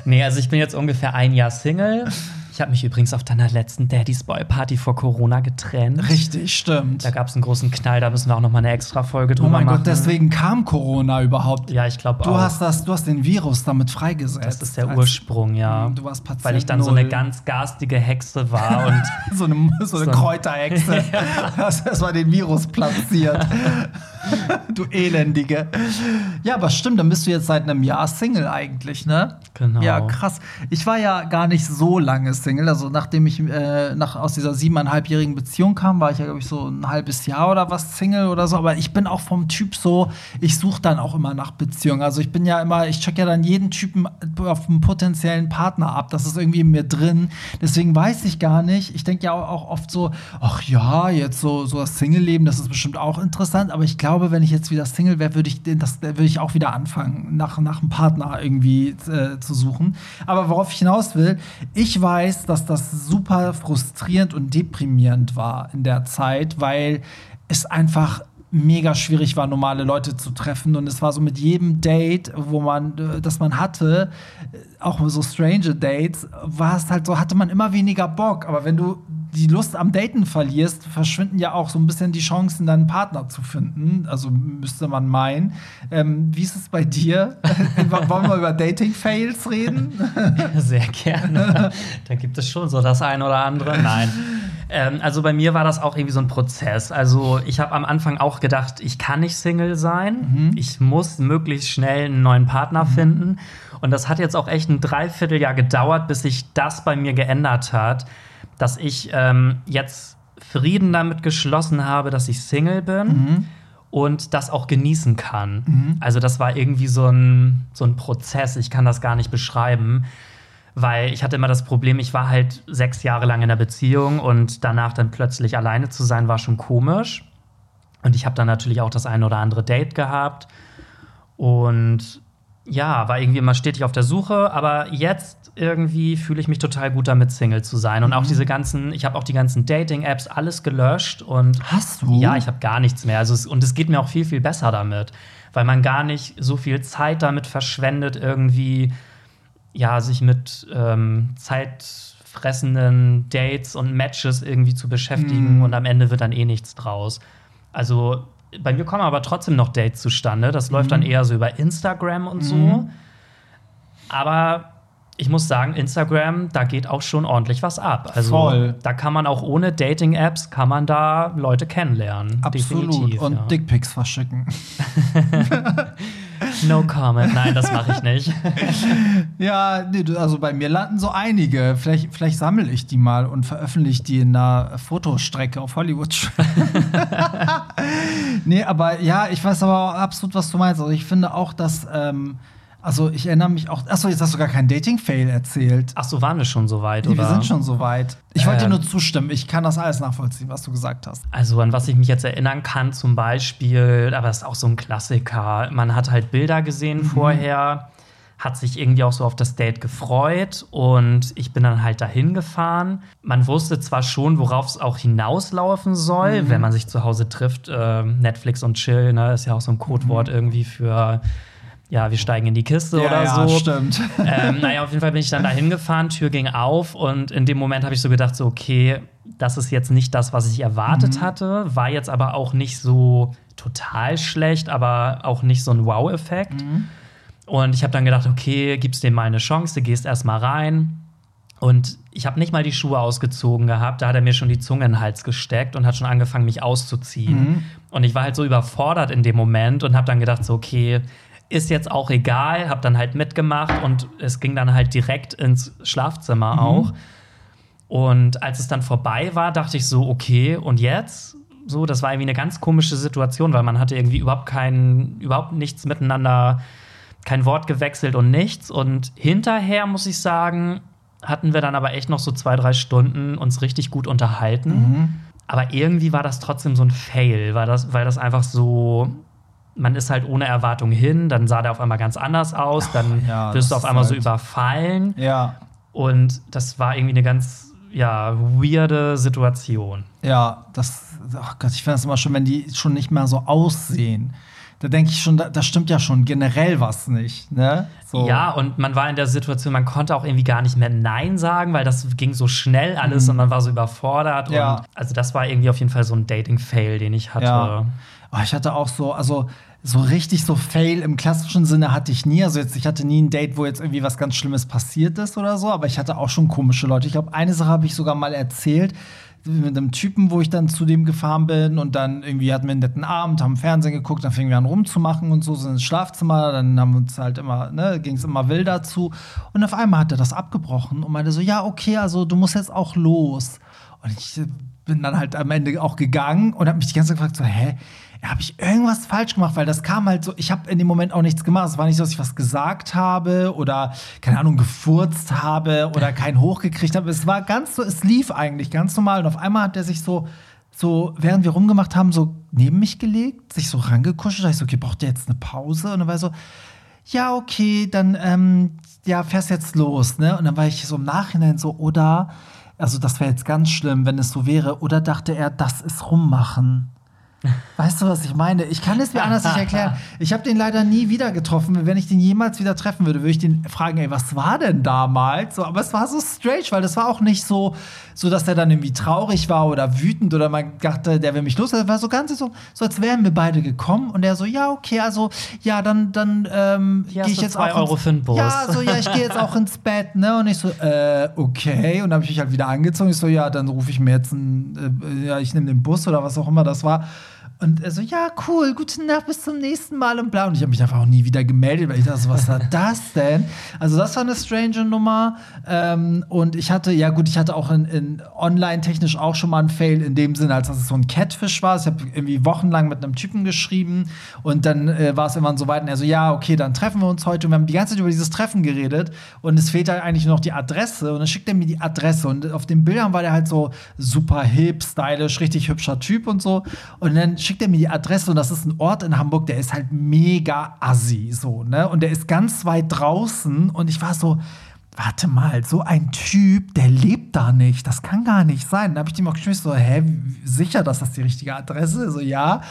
Nee, also ich bin jetzt ungefähr ein Jahr Single. Ich habe mich übrigens auf deiner letzten Daddy's Boy Party vor Corona getrennt. Richtig, stimmt. Da gab es einen großen Knall, da müssen wir auch noch mal eine extra Folge drüber Oh mein machen. Gott, deswegen kam Corona überhaupt. Ja, ich glaube Du auch. hast das, du hast den Virus damit freigesetzt. das ist der Als- Ursprung, ja. Du warst Patient Weil ich dann so eine ganz garstige Hexe war und (laughs) so eine, so eine So Kräuterhexe. (laughs) (laughs) Hast erstmal den Virus platziert. du Elendige. Ja, aber stimmt, dann bist du jetzt seit einem Jahr Single eigentlich, ne? Genau. Ja, krass. Ich war ja gar nicht so lange Single. Also nachdem ich äh, nach, aus dieser siebeneinhalbjährigen Beziehung kam, war ich ja, glaube ich, so ein halbes Jahr oder was Single oder so. Aber ich bin auch vom Typ so, ich suche dann auch immer nach Beziehungen. Also ich bin ja immer, ich check ja dann jeden Typen auf einen potenziellen Partner ab. Das ist irgendwie in mir drin. Deswegen weiß ich gar nicht. Ich denke ja auch, oft so, ach ja, jetzt so, so das Single-Leben, das ist bestimmt auch interessant. Aber ich glaube, wenn ich jetzt wieder Single wäre, würde ich, würde ich auch wieder anfangen, nach, nach einem Partner irgendwie äh, zu suchen. Aber worauf ich hinaus will, ich weiß, dass das super frustrierend und deprimierend war in der Zeit, weil es einfach mega schwierig war, normale Leute zu treffen. Und es war so mit jedem Date, wo man, äh, das man hatte, äh, auch so strange Dates, war es halt so, hatte man immer weniger Bock. Aber wenn du die Lust am Daten verlierst, verschwinden ja auch so ein bisschen die Chancen, deinen Partner zu finden. Also müsste man meinen. Ähm, wie ist es bei dir? (laughs) Wollen wir über Dating-Fails reden? (laughs) Sehr gerne. da gibt es schon so das ein oder andere. Nein. Ähm, also bei mir war das auch irgendwie so ein Prozess. Also ich habe am Anfang auch gedacht, ich kann nicht Single sein. Ich muss möglichst schnell einen neuen Partner finden. Und das hat jetzt auch echt ein Dreivierteljahr gedauert, bis sich das bei mir geändert hat, dass ich ähm, jetzt Frieden damit geschlossen habe, dass ich Single bin. Und das auch genießen kann. Also, das war irgendwie so ein, so ein Prozess. Ich kann das gar nicht beschreiben. Weil ich hatte immer das Problem, ich war halt sechs Jahre lang in einer Beziehung und danach dann plötzlich alleine zu sein, war schon komisch. Und ich habe dann natürlich auch das eine oder andere Date gehabt. Und ja, war irgendwie immer stetig auf der Suche, aber jetzt irgendwie fühle ich mich total gut damit, Single zu sein. Und auch diese ganzen, ich habe auch die ganzen Dating-Apps alles gelöscht und Hast du? ja, ich habe gar nichts mehr. Also es, und es geht mir auch viel, viel besser damit, weil man gar nicht so viel Zeit damit verschwendet, irgendwie ja, sich mit ähm, zeitfressenden Dates und Matches irgendwie zu beschäftigen und am Ende wird dann eh nichts draus. Also bei mir kommen aber trotzdem noch Dates zustande. Das läuft dann eher so über Instagram und so. Aber ich muss sagen, Instagram, da geht auch schon ordentlich was ab. Also Voll. da kann man auch ohne Dating-Apps kann man da Leute kennenlernen. Absolut. Definitiv, Und ja. Dickpics verschicken. (laughs) No comment. Nein, das mache ich nicht. (laughs) Ja, nee, also bei mir landen so einige. Vielleicht, vielleicht sammle ich die mal und veröffentliche die in einer Fotostrecke auf Hollywood. (laughs) nee, aber ja, ich weiß aber auch absolut, was du meinst. Also ich finde auch, dass, ähm, Also ich erinnere mich auch. Achso, jetzt hast du gar keinen Dating-Fail erzählt. Ach so, waren wir schon so weit, Nee, oder? wir sind schon so weit. Ich wollte dir Ähm. nur zustimmen. Ich kann das alles nachvollziehen, was du gesagt hast. Also an was ich mich jetzt erinnern kann, zum Beispiel, aber das ist auch so ein Klassiker. Man hat halt Bilder gesehen vorher, hat sich irgendwie auch so auf das Date gefreut und ich bin dann halt dahin gefahren. Man wusste zwar schon, worauf es auch hinauslaufen soll, wenn man sich zu Hause trifft. Äh, Netflix und Chill, ne, ist ja auch so ein Codewort irgendwie für ja, wir steigen in die Kiste oder ja, so. stimmt. (laughs) ähm, naja, auf jeden Fall bin ich dann da hingefahren, Tür ging auf und in dem Moment habe ich so gedacht, so, okay, das ist jetzt nicht das, was ich erwartet hatte, war jetzt aber auch nicht so total schlecht, aber auch nicht so ein Wow-Effekt. Und ich habe dann gedacht, okay, gibst dem mal eine Chance, du gehst erst mal rein. Und ich habe nicht mal die Schuhe ausgezogen gehabt, da hat er mir schon die Zunge in den Hals gesteckt und hat schon angefangen, mich auszuziehen. Und ich war halt so überfordert in dem Moment und habe dann gedacht, so, okay, ist jetzt auch egal, habe dann halt mitgemacht und es ging dann halt direkt ins Schlafzimmer auch. Und als es dann vorbei war, dachte ich so, okay, und jetzt? So, das war irgendwie eine ganz komische Situation, weil man hatte irgendwie überhaupt kein, überhaupt nichts miteinander, kein Wort gewechselt und nichts. Und hinterher muss ich sagen, hatten wir dann aber echt noch so zwei, drei Stunden uns richtig gut unterhalten. Aber irgendwie war das trotzdem so ein Fail, weil das, weil das einfach so, man ist halt ohne Erwartung hin, dann sah der auf einmal ganz anders aus, dann ja, wirst du auf einmal so halt- überfallen. Ja. Und das war irgendwie eine ganz, ja, weirde Situation. Ja, das, ach Gott, ich finde das immer schon, wenn die schon nicht mehr so aussehen. Da denke ich schon, da, da stimmt ja schon generell was nicht, ne? So. Ja, und man war in der Situation, man konnte auch irgendwie gar nicht mehr Nein sagen, weil das ging so schnell alles und man war so überfordert. Mhm. Ja. Und also das war irgendwie auf jeden Fall so ein Dating-Fail, den ich hatte. Ja. Oh, ich hatte auch so, also so richtig so Fail im klassischen Sinne hatte ich nie. Also jetzt, ich hatte nie ein Date, wo jetzt irgendwie was ganz Schlimmes passiert ist oder so, aber ich hatte auch schon komische Leute. Ich glaube, eine Sache habe ich sogar mal erzählt mit einem Typen, wo ich dann zu dem gefahren bin und dann irgendwie hatten wir einen netten Abend, haben Fernsehen geguckt, dann fingen wir an rumzumachen und so, sind ins Schlafzimmer, dann haben wir uns halt immer, ne, ging es immer wild dazu und auf einmal hat er das abgebrochen und meinte so, ja, okay, also du musst jetzt auch los. Und ich bin dann halt am Ende auch gegangen und habe mich die ganze Zeit gefragt, so, hä, habe ich irgendwas falsch gemacht? Weil das kam halt so, ich habe in dem Moment auch nichts gemacht. Es war nicht so, dass ich was gesagt habe oder, keine Ahnung, gefurzt habe oder keinen hochgekriegt habe. Es war ganz so, es lief eigentlich ganz normal. Und auf einmal hat er sich so, so, während wir rumgemacht haben, so neben mich gelegt, sich so rangekuschelt. Da ich so, okay, braucht der jetzt eine Pause? Und dann war er so, ja, okay, dann, ähm, ja, fährst jetzt los, ne? Und dann war ich so im Nachhinein so, oder, also das wäre jetzt ganz schlimm, wenn es so wäre, oder dachte er, das ist rummachen. Weißt du, was ich meine? Ich kann es mir anders nicht erklären. Ich habe den leider nie wieder getroffen. Wenn ich den jemals wieder treffen würde, würde ich den fragen, ey, was war denn damals? So, aber es war so strange, weil das war auch nicht so, so dass er dann irgendwie traurig war oder wütend oder man dachte, der will mich los. Das war so ganz so, so als wären wir beide gekommen und er so, ja, okay, also, ja, dann, dann ähm, gehe ich jetzt zwei auch. Euro ins- für den Bus. Ja, so, ja, ich gehe jetzt auch ins Bett, ne? Und ich so, äh, okay. Und dann habe ich mich halt wieder angezogen. Ich so, ja, dann rufe ich mir jetzt einen, äh, ja, ich nehme den Bus oder was auch immer das war. Und er so, ja, cool, gute Nacht, bis zum nächsten Mal und bla. Und ich habe mich einfach auch nie wieder gemeldet, weil ich dachte, so, was war (laughs) das denn? Also, das war eine strange Nummer. Ähm, und ich hatte, ja gut, ich hatte auch in, in online-technisch auch schon mal einen Fail in dem Sinne, als dass es so ein Catfish war. Ich habe irgendwie wochenlang mit einem Typen geschrieben und dann äh, war es irgendwann so weit und er so, ja, okay, dann treffen wir uns heute. Und wir haben die ganze Zeit über dieses Treffen geredet und es fehlt halt eigentlich nur noch die Adresse. Und dann schickt er mir die Adresse und auf den Bildern war der halt so super hip, stylisch, richtig hübscher Typ und so. Und dann schickt er mir die Adresse und das ist ein Ort in Hamburg, der ist halt mega assi, so, ne? Und der ist ganz weit draußen und ich war so, warte mal, so ein Typ, der lebt da nicht. Das kann gar nicht sein. Dann habe ich ihm auch geschrieben, so, hä, sicher, dass das die richtige Adresse ist? So, ja.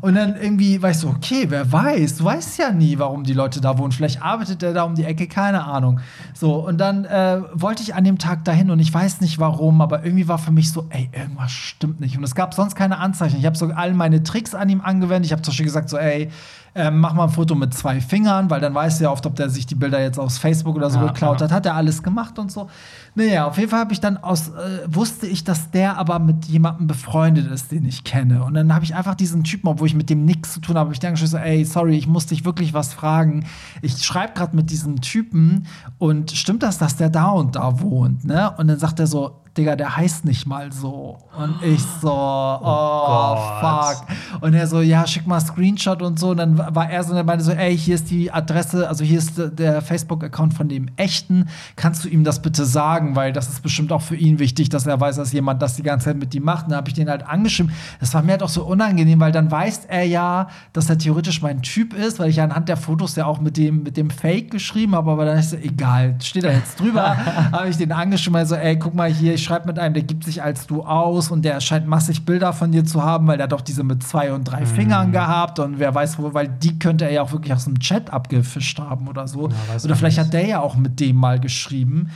Und dann irgendwie war ich so, okay, wer weiß, du weißt ja nie, warum die Leute da wohnen. Vielleicht arbeitet der da um die Ecke, keine Ahnung. So, und dann äh, wollte ich an dem Tag dahin und ich weiß nicht warum, aber irgendwie war für mich so, ey, irgendwas stimmt nicht. Und es gab sonst keine Anzeichen. Ich habe so all meine Tricks an ihm angewendet. Ich habe zum Beispiel gesagt, so, ey, ähm, mach mal ein Foto mit zwei Fingern, weil dann weißt du ja oft, ob der sich die Bilder jetzt aus Facebook oder so Ja, geklaut ja. hat. Hat er alles gemacht und so. Naja, auf jeden Fall habe ich dann aus, äh, wusste ich, dass der aber mit jemandem befreundet ist, den ich kenne. Und dann habe ich einfach diesen Typen, obwohl ich mit dem nichts zu tun habe, ich denke schon so, ey, sorry, ich muss dich wirklich was fragen. Ich schreibe gerade mit diesem Typen und stimmt das, dass der da und da wohnt, ne? Und dann sagt er so, Digga, der heißt nicht mal so. Und ich so, oh, oh fuck. Und er so, ja, schick mal Screenshot und so. Und dann war er so, und er meinte so, ey, hier ist die Adresse, also hier ist der Facebook-Account von dem echten. Kannst du ihm das bitte sagen? Weil das ist bestimmt auch für ihn wichtig, dass er weiß, dass jemand das die ganze Zeit mit ihm macht. Und dann habe ich den halt angeschrieben. Das war mir halt auch so unangenehm, weil dann weiß er ja, dass er theoretisch mein Typ ist, weil ich ja anhand der Fotos ja auch mit dem, mit dem Fake geschrieben habe. Aber dann ist so, egal, steht da jetzt drüber. (laughs) habe ich den angeschrieben, also, ey, guck mal hier, ich schreibe mit einem, der gibt sich als du aus und der scheint massig Bilder von dir zu haben, weil der doch diese mit zwei und drei mhm. Fingern gehabt und wer weiß wo, weil die könnte er ja auch wirklich aus dem Chat abgefischt haben oder so. Ja, oder vielleicht nicht. hat der ja auch mit dem mal geschrieben.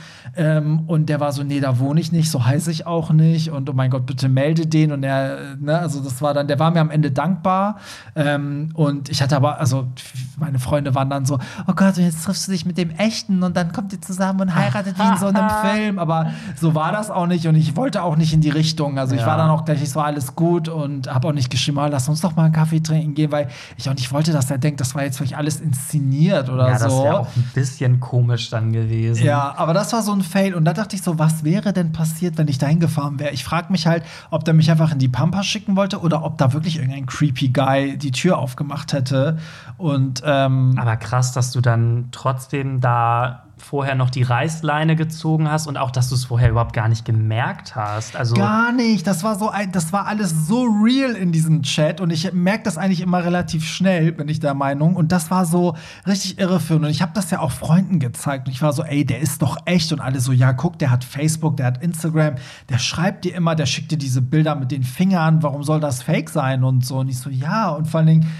Ähm, und der war so, nee, da wohne ich nicht, so heiße ich auch nicht. Und oh mein Gott, bitte melde den. Und er, ne, also das war dann, der war mir am Ende dankbar. Ähm, und ich hatte aber, also meine Freunde waren dann so, oh Gott, und jetzt triffst du dich mit dem Echten und dann kommt ihr zusammen und heiratet wie in so einem (laughs) Film. Aber so war das auch nicht und ich wollte auch nicht in die Richtung. Also ich war dann auch gleich, es war alles gut und habe auch nicht geschrieben, oh, lass uns doch mal einen Kaffee trinken gehen, weil ich auch nicht wollte, dass er denkt, das war jetzt vielleicht alles inszeniert oder ja, so. Das wäre auch ein bisschen komisch dann gewesen. Ja, aber das war so ein Fail und da dachte ich so, was wäre denn passiert, wenn ich da hingefahren wäre? Ich frage mich halt, ob der mich einfach in die Pampa schicken wollte oder ob da wirklich irgendein creepy Guy die Tür aufgemacht hätte. Und ähm, aber krass, dass du dann trotzdem da vorher noch die Reißleine gezogen hast und auch, dass du es vorher überhaupt gar nicht gemerkt hast. Also gar nicht. Das war so ein, das war alles so real in diesem Chat und ich merke das eigentlich immer relativ schnell, bin ich der Meinung. Und das war so richtig irreführend. Und ich habe das ja auch Freunden gezeigt. Und ich war so, ey, der ist doch echt. Und alle so, ja, guck, der hat Facebook, der hat Instagram, der schreibt dir immer, der schickt dir diese Bilder mit den Fingern. Warum soll das Fake sein und so? Und ich so, ja. Und vor allen Dingen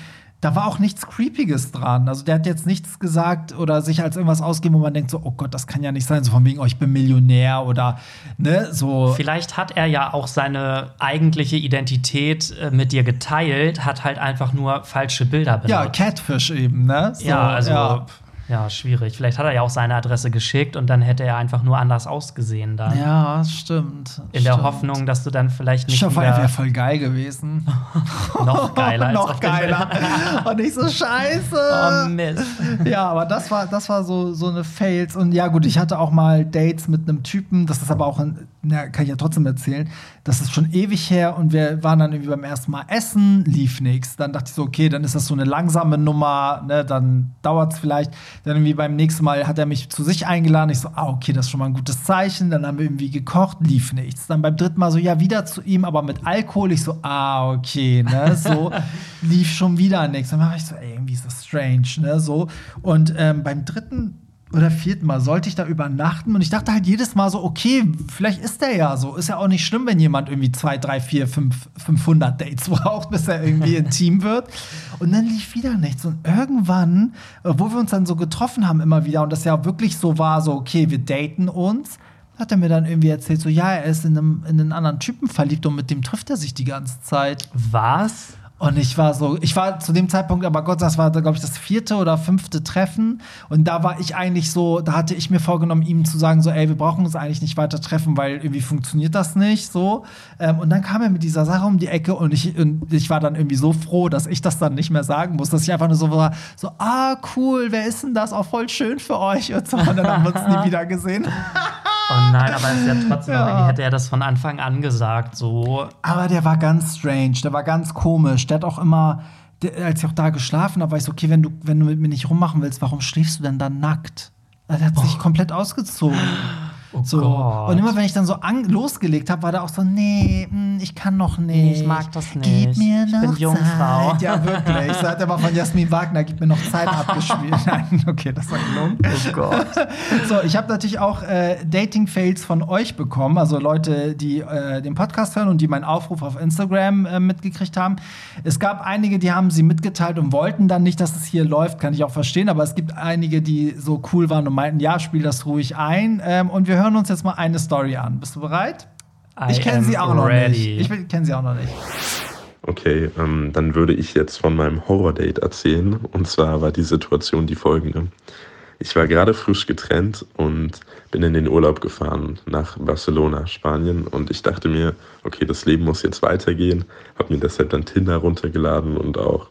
da war auch nichts Creepiges dran. Also der hat jetzt nichts gesagt oder sich als irgendwas ausgeben, wo man denkt so, oh Gott, das kann ja nicht sein, so von wegen, oh, ich bin Millionär oder ne, so. Vielleicht hat er ja auch seine eigentliche Identität äh, mit dir geteilt, hat halt einfach nur falsche Bilder benutzt. Ja, Catfish eben, ne? So, ja, also ja. Ja, schwierig. Vielleicht hat er ja auch seine Adresse geschickt und dann hätte er einfach nur anders ausgesehen dann. Ja, stimmt. In der Hoffnung, dass du dann vielleicht nicht. Ich wäre voll geil gewesen. (laughs) noch geiler. (laughs) als noch geiler. (laughs) und nicht so scheiße. Oh Mist. Ja, aber das war, das war so, so eine Fails. Und ja, gut, ich hatte auch mal Dates mit einem Typen. Das ist aber auch, ein, na, kann ich ja trotzdem erzählen. Das ist schon ewig her und wir waren dann irgendwie beim ersten Mal essen, lief nichts. Dann dachte ich so, okay, dann ist das so eine langsame Nummer, ne, dann dauert es vielleicht. Dann irgendwie beim nächsten Mal hat er mich zu sich eingeladen. Ich so, ah, okay, das ist schon mal ein gutes Zeichen. Dann haben wir irgendwie gekocht, lief nichts. Dann beim dritten Mal so, ja, wieder zu ihm, aber mit Alkohol. Ich so, ah, okay, ne, so (laughs) lief schon wieder nichts. Dann war ich so, ey, irgendwie ist das strange, ne, so. Und ähm, beim dritten oder vierten Mal sollte ich da übernachten und ich dachte halt jedes Mal so, okay, vielleicht ist der ja so. Ist ja auch nicht schlimm, wenn jemand irgendwie zwei, drei, vier, fünf, 500 Dates (laughs) braucht, bis er irgendwie intim wird. Und dann lief wieder nichts. Und irgendwann, wo wir uns dann so getroffen haben immer wieder und das ja wirklich so war, so, okay, wir daten uns, hat er mir dann irgendwie erzählt, so, ja, er ist in, einem, in einen anderen Typen verliebt und mit dem trifft er sich die ganze Zeit. Was? Und ich war so, ich war zu dem Zeitpunkt, aber Gott, das war, glaube ich, das vierte oder fünfte Treffen. Und da war ich eigentlich so, da hatte ich mir vorgenommen, ihm zu sagen, so, ey, wir brauchen uns eigentlich nicht weiter treffen, weil irgendwie funktioniert das nicht so. Ähm, und dann kam er mit dieser Sache um die Ecke und ich, und ich war dann irgendwie so froh, dass ich das dann nicht mehr sagen muss, dass ich einfach nur so war, so, ah, cool, wer ist denn das? Auch voll schön für euch. Und, so, und dann haben wir uns nie wieder gesehen. (laughs) Oh nein, aber es ist ja trotzdem, ja. hätte er das von Anfang an gesagt, so. Aber der war ganz strange, der war ganz komisch. Der hat auch immer, der, als ich auch da geschlafen habe, war ich so, okay, wenn du, wenn du mit mir nicht rummachen willst, warum schläfst du denn dann nackt? Der hat sich komplett ausgezogen. Oh so. Gott. Und immer wenn ich dann so losgelegt habe, war der auch so, nee, hm, ich kann noch nicht. Ich mag das nicht. Gib mir noch ich bin Jungfrau. Zeit. Ja, wirklich. So hat er mal von Jasmin Wagner, gib mir noch Zeit (laughs) abgespielt. Nein, okay, das war gelungen. Oh Gott. So, ich habe natürlich auch äh, Dating-Fails von euch bekommen. Also Leute, die äh, den Podcast hören und die meinen Aufruf auf Instagram äh, mitgekriegt haben. Es gab einige, die haben sie mitgeteilt und wollten dann nicht, dass es hier läuft. Kann ich auch verstehen. Aber es gibt einige, die so cool waren und meinten, ja, spiel das ruhig ein. Ähm, und wir hören uns jetzt mal eine Story an. Bist du bereit? I ich kenne sie auch ready. noch nicht. Ich kenne sie auch noch nicht. Okay, ähm, dann würde ich jetzt von meinem Horror-Date erzählen. Und zwar war die Situation die folgende. Ich war gerade frisch getrennt und bin in den Urlaub gefahren nach Barcelona, Spanien. Und ich dachte mir, okay, das Leben muss jetzt weitergehen. Habe mir deshalb dann Tinder runtergeladen und auch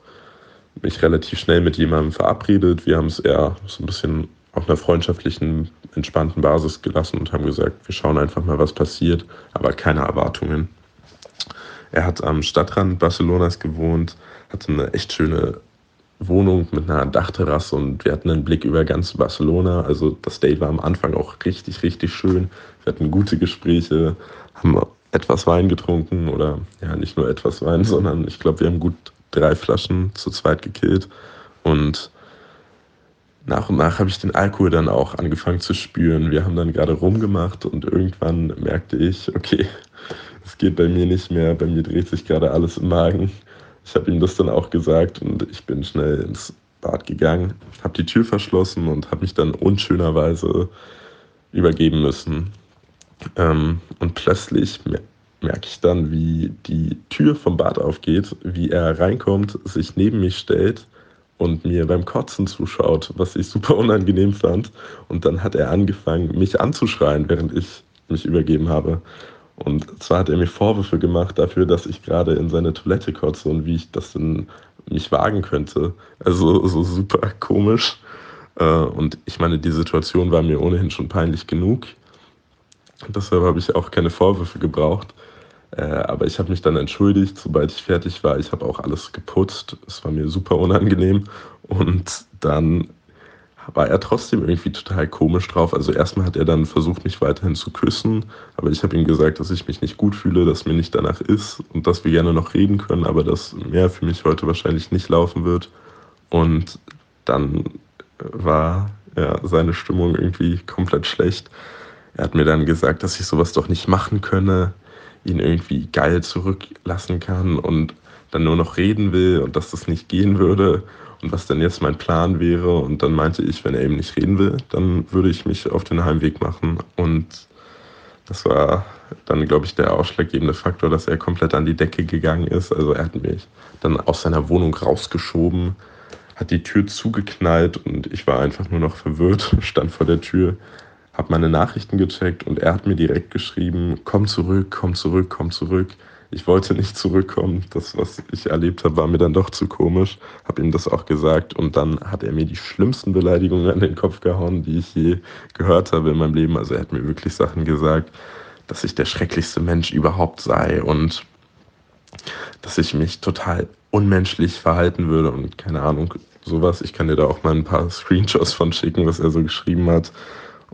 mich relativ schnell mit jemandem verabredet. Wir haben es eher so ein bisschen auf einer freundschaftlichen, entspannten Basis gelassen und haben gesagt, wir schauen einfach mal, was passiert, aber keine Erwartungen. Er hat am Stadtrand Barcelonas gewohnt, hatte eine echt schöne Wohnung mit einer Dachterrasse und wir hatten einen Blick über ganz Barcelona. Also das Date war am Anfang auch richtig, richtig schön. Wir hatten gute Gespräche, haben etwas Wein getrunken oder ja, nicht nur etwas Wein, (laughs) sondern ich glaube, wir haben gut drei Flaschen zu zweit gekillt und nach und nach habe ich den Alkohol dann auch angefangen zu spüren. Wir haben dann gerade rumgemacht und irgendwann merkte ich, okay, (laughs) es geht bei mir nicht mehr, bei mir dreht sich gerade alles im Magen. Ich habe ihm das dann auch gesagt und ich bin schnell ins Bad gegangen, habe die Tür verschlossen und habe mich dann unschönerweise übergeben müssen. Ähm, und plötzlich merke ich dann, wie die Tür vom Bad aufgeht, wie er reinkommt, sich neben mich stellt und mir beim Kotzen zuschaut, was ich super unangenehm fand. Und dann hat er angefangen, mich anzuschreien, während ich mich übergeben habe. Und zwar hat er mir Vorwürfe gemacht dafür, dass ich gerade in seine Toilette kotze und wie ich das denn mich wagen könnte. Also so super komisch. Äh, und ich meine, die Situation war mir ohnehin schon peinlich genug. Deshalb habe ich auch keine Vorwürfe gebraucht. Äh, aber ich habe mich dann entschuldigt, sobald ich fertig war. Ich habe auch alles geputzt. Es war mir super unangenehm. Und dann war er trotzdem irgendwie total komisch drauf. Also erstmal hat er dann versucht, mich weiterhin zu küssen, aber ich habe ihm gesagt, dass ich mich nicht gut fühle, dass mir nicht danach ist und dass wir gerne noch reden können, aber dass mehr für mich heute wahrscheinlich nicht laufen wird. Und dann war ja, seine Stimmung irgendwie komplett schlecht. Er hat mir dann gesagt, dass ich sowas doch nicht machen könne, ihn irgendwie geil zurücklassen kann und dann nur noch reden will und dass das nicht gehen würde und was denn jetzt mein Plan wäre. Und dann meinte ich, wenn er eben nicht reden will, dann würde ich mich auf den Heimweg machen. Und das war dann, glaube ich, der ausschlaggebende Faktor, dass er komplett an die Decke gegangen ist. Also er hat mich dann aus seiner Wohnung rausgeschoben, hat die Tür zugeknallt und ich war einfach nur noch verwirrt, (laughs) stand vor der Tür, habe meine Nachrichten gecheckt und er hat mir direkt geschrieben, komm zurück, komm zurück, komm zurück. Ich wollte nicht zurückkommen. Das, was ich erlebt habe, war mir dann doch zu komisch. Habe ihm das auch gesagt und dann hat er mir die schlimmsten Beleidigungen an den Kopf gehauen, die ich je gehört habe in meinem Leben. Also er hat mir wirklich Sachen gesagt, dass ich der schrecklichste Mensch überhaupt sei und dass ich mich total unmenschlich verhalten würde und keine Ahnung, sowas. Ich kann dir da auch mal ein paar Screenshots von schicken, was er so geschrieben hat.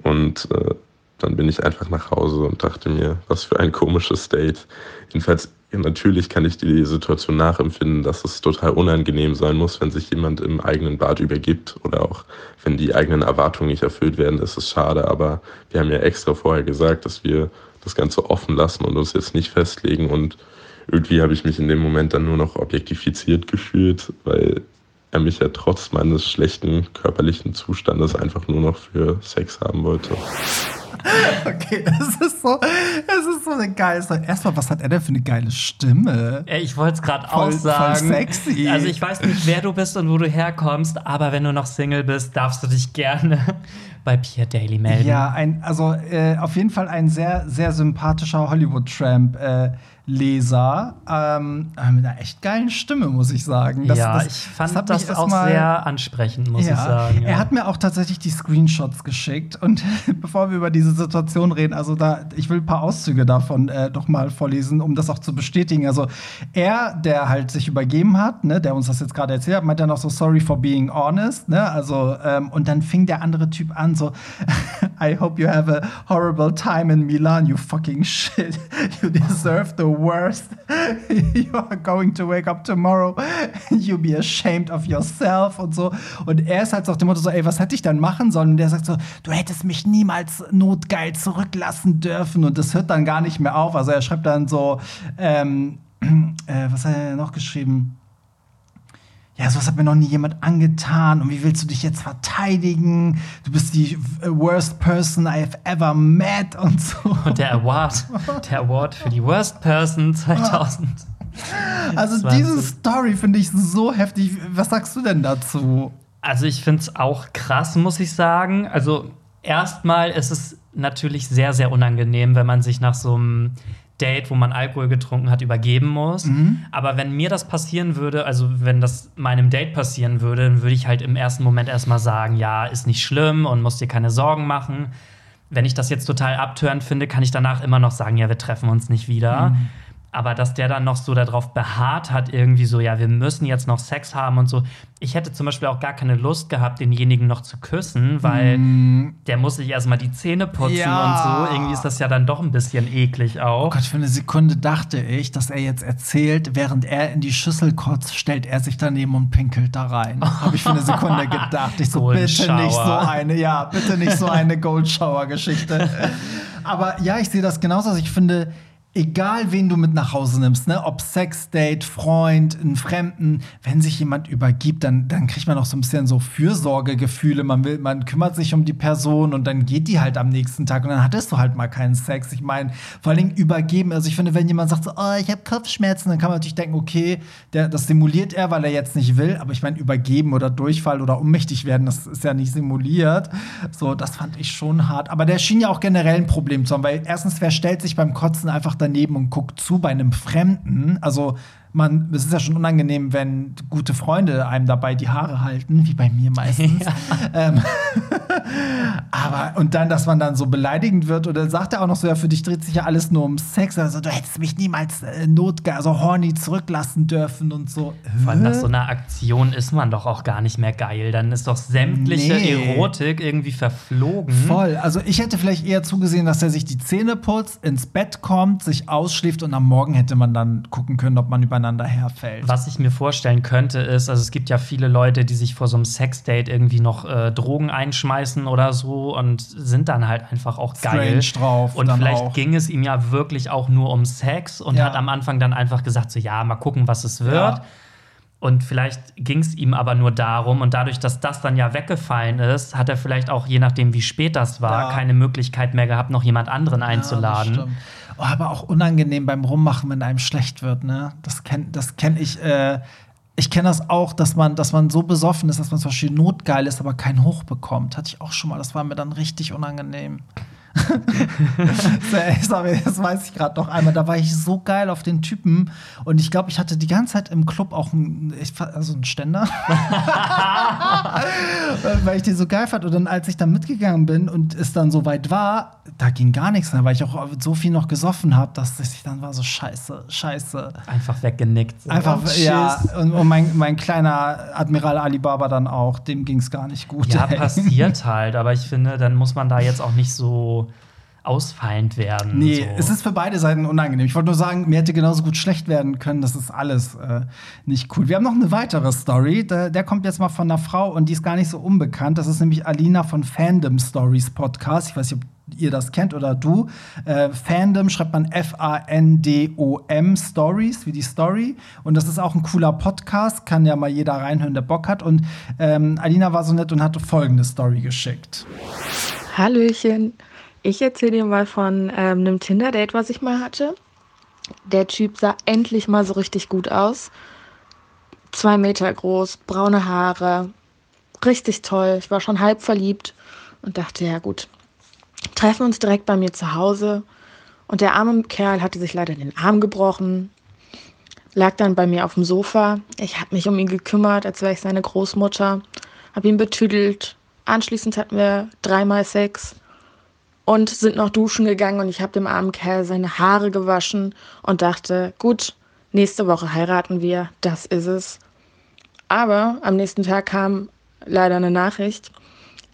Und äh, dann bin ich einfach nach Hause und dachte mir, was für ein komisches Date. Jedenfalls, natürlich kann ich die Situation nachempfinden, dass es total unangenehm sein muss, wenn sich jemand im eigenen Bad übergibt oder auch wenn die eigenen Erwartungen nicht erfüllt werden, ist es schade. Aber wir haben ja extra vorher gesagt, dass wir das Ganze offen lassen und uns jetzt nicht festlegen. Und irgendwie habe ich mich in dem Moment dann nur noch objektifiziert gefühlt, weil er mich ja trotz meines schlechten körperlichen Zustandes einfach nur noch für Sex haben wollte. (laughs) Okay, das ist so, das ist so eine geile Sache. Erstmal, was hat er denn für eine geile Stimme? Ich wollte es gerade auch sagen. Voll sexy. Also ich weiß nicht, wer du bist und wo du herkommst, aber wenn du noch Single bist, darfst du dich gerne (laughs) bei Pierre Daly melden. Ja, ein, also äh, auf jeden Fall ein sehr, sehr sympathischer Hollywood-Tramp. Äh, Leser ähm, äh, mit einer echt geilen Stimme, muss ich sagen. Das, ja, das, ich fand das, das auch mal, sehr ansprechend, muss ja, ich sagen. Ja. Er hat mir auch tatsächlich die Screenshots geschickt. Und (laughs) bevor wir über diese Situation reden, also da, ich will ein paar Auszüge davon äh, doch mal vorlesen, um das auch zu bestätigen. Also er, der halt sich übergeben hat, ne, der uns das jetzt gerade erzählt hat, meint dann auch so sorry for being honest. Ne? Also ähm, und dann fing der andere Typ an so (laughs) I hope you have a horrible time in Milan, you fucking shit. (laughs) You deserve the worst. (laughs) you are going to wake up tomorrow. (laughs) You'll be ashamed of yourself und so. Und er ist halt so auf dem Motto so, ey, was hätte ich dann machen sollen? Und der sagt so, du hättest mich niemals notgeil zurücklassen dürfen. Und das hört dann gar nicht mehr auf. Also er schreibt dann so, ähm, (clears throat) äh, was hat er noch geschrieben? Ja, sowas hat mir noch nie jemand angetan und wie willst du dich jetzt verteidigen? Du bist die worst person I've ever met und so. Und der Award, der Award für die worst person 2000. Also diese Story finde ich so heftig. Was sagst du denn dazu? Also ich finde es auch krass, muss ich sagen. Also erstmal ist es natürlich sehr, sehr unangenehm, wenn man sich nach so einem Date, wo man Alkohol getrunken hat, übergeben muss. Mhm. Aber wenn mir das passieren würde, also wenn das meinem Date passieren würde, dann würde ich halt im ersten Moment erstmal sagen, ja, ist nicht schlimm und musst dir keine Sorgen machen. Wenn ich das jetzt total abtörend finde, kann ich danach immer noch sagen, ja, wir treffen uns nicht wieder. Mhm. Aber dass der dann noch so darauf beharrt hat, irgendwie so, ja, wir müssen jetzt noch Sex haben und so. Ich hätte zum Beispiel auch gar keine Lust gehabt, denjenigen noch zu küssen, weil der muss sich erstmal die Zähne putzen. Ja. und so. Irgendwie ist das ja dann doch ein bisschen eklig Oh auch. Gott, für eine Sekunde dachte ich, dass er jetzt erzählt, während er in die Schüssel kotzt, stellt er sich daneben und pinkelt da rein. (laughs) Habe ich für eine Sekunde gedacht. Ich so, bitte nicht so eine, ja, bitte nicht so eine Gold Shower Geschichte. (laughs) Aber ja, ich sehe das genauso. Also ich finde, egal wen du mit nach Hause nimmst, ne, ob Sexdate, Freund, einen Fremden, wenn sich jemand übergibt, dann, dann kriegt man auch so ein bisschen so Fürsorgegefühle. Man will, man kümmert sich um die Person und dann geht die halt am nächsten Tag und dann hattest du halt mal keinen Sex. Ich meine, vor allen Dingen übergeben. Also ich finde, wenn jemand sagt so, oh, ich habe Kopfschmerzen, dann kann man natürlich denken, okay, der, das simuliert er, weil er jetzt nicht will. Aber ich meine, übergeben oder Durchfall oder ohnmächtig werden, das ist ja nicht simuliert. So, das fand ich schon hart. Aber der schien ja auch generell ein Problem zu haben, weil erstens, wer stellt sich beim Kotzen einfach daneben und guckt zu bei einem Fremden? Also man, es ist ja schon unangenehm, wenn gute Freunde einem dabei die Haare halten, wie bei mir meistens. (laughs) Ähm, (laughs) aber und dann, dass man dann so beleidigend wird oder sagt er auch noch so, ja, für dich dreht sich ja alles nur um Sex. Also du hättest mich niemals äh, notge also horny zurücklassen dürfen und so. Vor allem nach so einer Aktion ist man doch auch gar nicht mehr geil. Dann ist doch sämtliche Nee. Erotik irgendwie verflogen. Voll. Also ich hätte vielleicht eher zugesehen, dass er sich die Zähne putzt, ins Bett kommt, sich ausschläft und am Morgen hätte man dann gucken können, ob man übereinander herfällt. Was ich mir vorstellen könnte, ist, also es gibt ja viele Leute, die sich vor so einem Sexdate irgendwie noch äh, Drogen einschmeißen oder so und sind dann halt einfach auch geil. Strange drauf Und vielleicht auch. ging es ihm ja wirklich auch nur um Sex und Ja. hat am Anfang dann einfach gesagt, so ja, mal gucken, was es wird. Ja. Und vielleicht ging es ihm aber nur darum, und dadurch, dass das dann ja weggefallen ist, hat er vielleicht auch, je nachdem, wie spät das war, Ja. keine Möglichkeit mehr gehabt, noch jemand anderen Ja, einzuladen. stimmt. Oh, aber auch unangenehm beim Rummachen, wenn einem schlecht wird, ne? Das kenne das kenn ich. Äh, ich kenne das auch, dass man, dass man so besoffen ist, dass man zum Beispiel notgeil ist, aber keinen Hoch bekommt. Hatte ich auch schon mal. Das war mir dann richtig unangenehm. (laughs) das, das weiß ich gerade noch einmal. Da war ich so geil auf den Typen und ich glaube, ich hatte die ganze Zeit im Club auch einen, also einen Ständer, (laughs) weil ich den so geil fand. Und dann, als ich dann mitgegangen bin und es dann so weit war, da ging gar nichts mehr, weil ich auch so viel noch gesoffen habe, dass ich dann war so scheiße, scheiße. Einfach weggenickt. So. Einfach, Oh, ja, und, und mein, mein kleiner Admiral Alibaba dann auch, dem ging es gar nicht gut. Ja, ey. passiert halt, aber ich finde, dann muss man da jetzt auch nicht so ausfallend werden. Nee, so. es ist für beide Seiten unangenehm. Ich wollte nur sagen, mir hätte genauso gut schlecht werden können. Das ist alles äh, nicht cool. Wir haben noch eine weitere Story. Der, der kommt jetzt mal von einer Frau und die ist gar nicht so unbekannt. Das ist nämlich Alina von Fandom Stories Podcast. Ich weiß nicht, ob ihr das kennt oder du. Äh, Fandom schreibt man F-A-N-D-O-M Stories, wie die Story. Und das ist auch ein cooler Podcast. Kann ja mal jeder reinhören, der Bock hat. Und ähm, Alina war so nett und hatte folgende Story geschickt. Hallöchen. Ich erzähle dir mal von ähm, einem Tinder-Date, was ich mal hatte. Der Typ sah endlich mal so richtig gut aus. Zwei Meter groß, braune Haare. Richtig toll. Ich war schon halb verliebt und dachte, ja gut, treffen uns direkt bei mir zu Hause. Und der arme Kerl hatte sich leider den Arm gebrochen, lag dann bei mir auf dem Sofa. Ich habe mich um ihn gekümmert, als wäre ich seine Großmutter, habe ihn betüdelt. Anschließend hatten wir dreimal Sex und sind noch duschen gegangen und ich habe dem armen Kerl seine Haare gewaschen und dachte, gut, nächste Woche heiraten wir, das ist es. Aber am nächsten Tag kam leider eine Nachricht,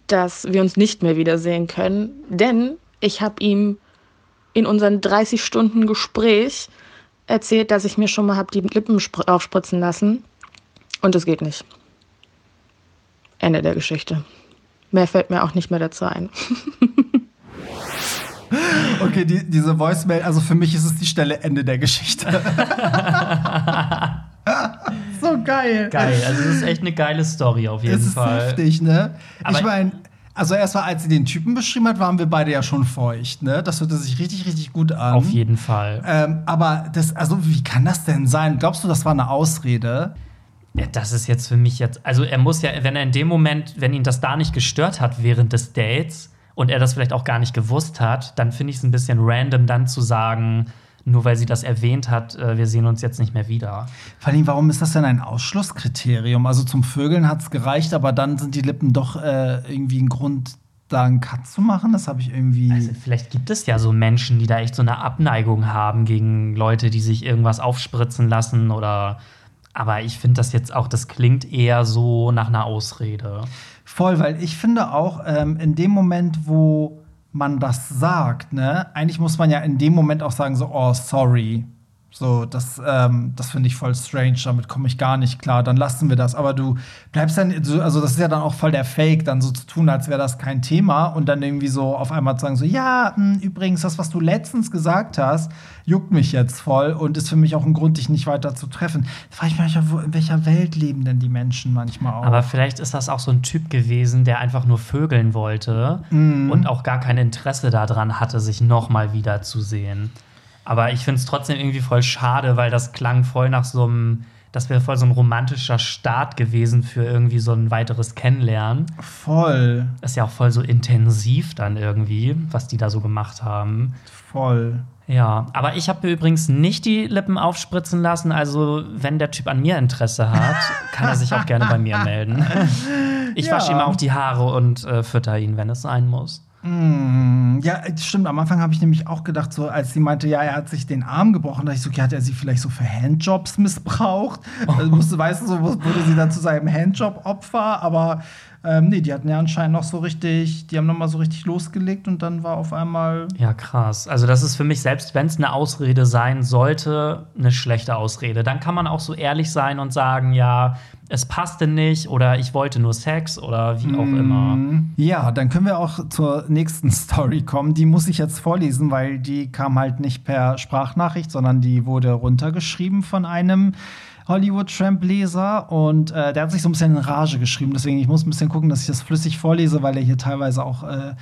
dass wir uns nicht mehr wiedersehen können, denn ich habe ihm in unseren 30 Stunden Gespräch erzählt, dass ich mir schon mal habe die Lippen spr- aufspritzen lassen und es geht nicht. Ende der Geschichte. Mehr fällt mir auch nicht mehr dazu ein. (laughs) Okay, die, diese Voicemail, also für mich ist es die Stelle Ende der Geschichte. (laughs) so geil. geil. Also, das ist echt eine geile Story auf jeden Es ist Fall. heftig, ne? Aber- ich meine, also erstmal, als sie den Typen beschrieben hat, waren wir beide ja schon feucht, ne? Das hörte sich richtig, richtig gut an. Auf jeden Fall. Ähm, aber das, also wie kann das denn sein? Glaubst du, das war eine Ausrede? Ja, das ist jetzt für mich jetzt. Also, er muss ja, wenn er in dem Moment, wenn ihn das da nicht gestört hat während des Dates und er das vielleicht auch gar nicht gewusst hat, dann finde ich es ein bisschen random, dann zu sagen, nur weil sie das erwähnt hat, äh, wir sehen uns jetzt nicht mehr wieder. Vor allem, warum ist das denn ein Ausschlusskriterium? Also zum Vögeln hat es gereicht, aber dann sind die Lippen doch äh, irgendwie ein Grund, da einen Cut zu machen? Das habe ich irgendwie. Also vielleicht gibt es ja so Menschen, die da echt so eine Abneigung haben gegen Leute, die sich irgendwas aufspritzen lassen oder. Aber ich finde das jetzt auch, das klingt eher so nach einer Ausrede. Voll, weil ich finde auch, ähm, in dem Moment, wo man das sagt, ne, eigentlich muss man ja in dem Moment auch sagen, so, oh, sorry. So, das, ähm, das finde ich voll strange, damit komme ich gar nicht klar, dann lassen wir das. Aber du bleibst dann, so, also das ist ja dann auch voll der Fake, dann so zu tun, als wäre das kein Thema und dann irgendwie so auf einmal zu sagen, so, ja, mh, hm, übrigens, das, was du letztens gesagt hast, juckt mich jetzt voll und ist für mich auch ein Grund, dich nicht weiter zu treffen. Da frage ich mich wo, in welcher Welt leben denn die Menschen manchmal auch? Aber vielleicht ist das auch so ein Typ gewesen, der einfach nur vögeln wollte mm. und auch gar kein Interesse daran hatte, sich nochmal wiederzusehen. Aber ich finde es trotzdem irgendwie voll schade, weil das klang voll nach so einem, das wäre voll so ein romantischer Start gewesen für irgendwie so ein weiteres Kennenlernen. Voll. Das ist ja auch voll so intensiv dann irgendwie, was die da so gemacht haben. Voll. Ja, aber ich habe mir übrigens nicht die Lippen aufspritzen lassen. Also, wenn der Typ an mir Interesse hat, (laughs) kann er sich auch gerne bei mir melden. Ich ja. wasche ihm auch die Haare und äh, fütter ihn, wenn es sein muss. Mm, ja, stimmt. Am Anfang habe ich nämlich auch gedacht, so als sie meinte, ja, er hat sich den Arm gebrochen, dachte ich so, okay, hat er sie vielleicht so für Handjobs missbraucht? Oh. (laughs) Also musste, weißt du, so wurde sie dann zu seinem Handjob-Opfer, aber ähm, nee, die hatten ja anscheinend noch so richtig, die haben noch mal so richtig losgelegt und dann war auf einmal. Ja, krass. Also, das ist für mich, selbst wenn es eine Ausrede sein sollte, eine schlechte Ausrede. Dann kann man auch so ehrlich sein und sagen, ja, es passte nicht oder ich wollte nur Sex oder wie auch mm. immer. Ja, dann können wir auch zur nächsten (laughs) Story kommen. Die muss ich jetzt vorlesen, weil die kam halt nicht per Sprachnachricht, sondern die wurde runtergeschrieben von einem Hollywood-Tramp-Leser und äh, der hat sich so ein bisschen in Rage geschrieben. Deswegen, ich muss ein bisschen gucken, dass ich das flüssig vorlese, weil er hier teilweise auch äh,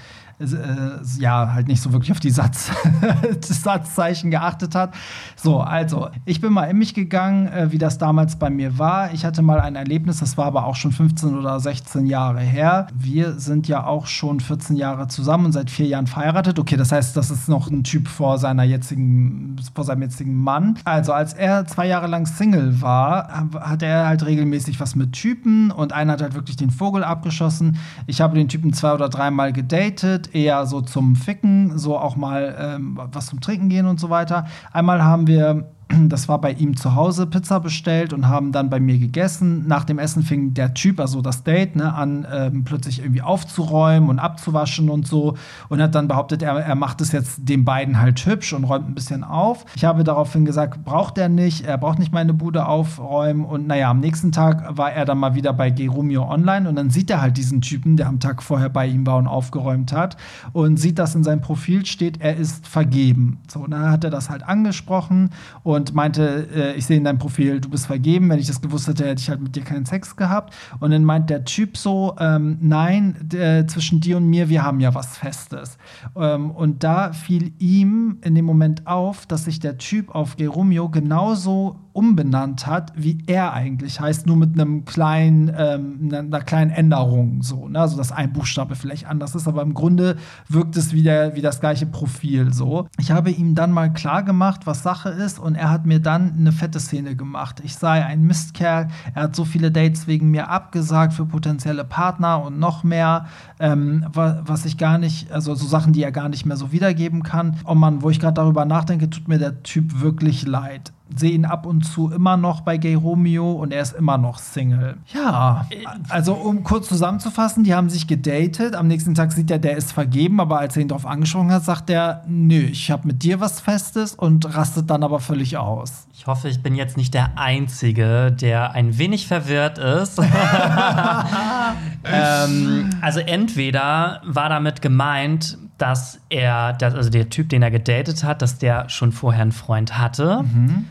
ja, halt nicht so wirklich auf die Satz (laughs) Satzzeichen geachtet hat. So, also, ich bin mal in mich gegangen, äh, wie das damals bei mir war. Ich hatte mal ein Erlebnis, das war aber auch schon 15 oder 16 Jahre her. Wir sind ja auch schon 14 Jahre zusammen und seit vier Jahren verheiratet. Okay, das heißt, das ist noch ein Typ vor seiner jetzigen, vor seinem jetzigen Mann. Also, als er zwei Jahre lang Single war, hatte er halt regelmäßig was mit Typen und einer hat halt wirklich den Vogel abgeschossen. Ich habe den Typen zwei oder dreimal gedatet eher so zum Ficken, so auch mal ähm, was zum Trinken gehen und so weiter. Einmal haben wir das war bei ihm zu Hause, Pizza bestellt und haben dann bei mir gegessen. Nach dem Essen fing der Typ, also das Date, ne, an, ähm, plötzlich irgendwie aufzuräumen und abzuwaschen und so. Und hat dann behauptet, er, er macht es jetzt den beiden halt hübsch und räumt ein bisschen auf. Ich habe daraufhin gesagt, braucht er nicht, er braucht nicht meine Bude aufräumen. Und naja, am nächsten Tag war er dann mal wieder bei Gerumio online und dann sieht er halt diesen Typen, der am Tag vorher bei ihm war und aufgeräumt hat. Und sieht, dass in seinem Profil steht, er ist vergeben. So, und dann hat er das halt angesprochen und und meinte, äh, ich sehe in deinem Profil, du bist vergeben. Wenn ich das gewusst hätte, hätte ich halt mit dir keinen Sex gehabt. Und dann meint der Typ so, ähm, nein, äh, zwischen dir und mir, wir haben ja was Festes. Ähm, und da fiel ihm in dem Moment auf, dass sich der Typ auf Geromeo genauso umbenannt hat, wie er eigentlich heißt, nur mit einem kleinen, ähm, einer kleinen Änderung. So, ne? Also, dass ein Buchstabe vielleicht anders ist, aber im Grunde wirkt es wie, der, wie das gleiche Profil. So. Ich habe ihm dann mal klar gemacht, was Sache ist, und er hat mir dann eine fette Szene gemacht. Ich sei ein Mistkerl, er hat so viele Dates wegen mir abgesagt für potenzielle Partner und noch mehr, ähm, was ich gar nicht, also so Sachen, die er gar nicht mehr so wiedergeben kann. Oh Mann, wo ich gerade darüber nachdenke, tut mir der Typ wirklich leid sehe ihn ab und zu immer noch bei Gay Romeo und er ist immer noch Single. Ja, also um kurz zusammenzufassen, die haben sich gedatet. Am nächsten Tag sieht er, der ist vergeben, aber als er ihn darauf angesprochen hat, sagt er, nö, ich habe mit dir was Festes und rastet dann aber völlig aus. Ich hoffe, ich bin jetzt nicht der Einzige, der ein wenig verwirrt ist. (laughs) ähm, also entweder war damit gemeint, dass er, also der Typ, den er gedatet hat, dass der schon vorher einen Freund hatte. Mhm.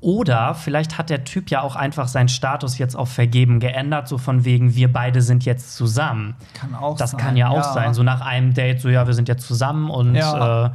Oder vielleicht hat der Typ ja auch einfach seinen Status jetzt auf vergeben geändert, so von wegen, wir beide sind jetzt zusammen. Kann auch das sein. Das kann ja auch ja. sein. So nach einem Date, so ja, wir sind jetzt zusammen und ja. äh,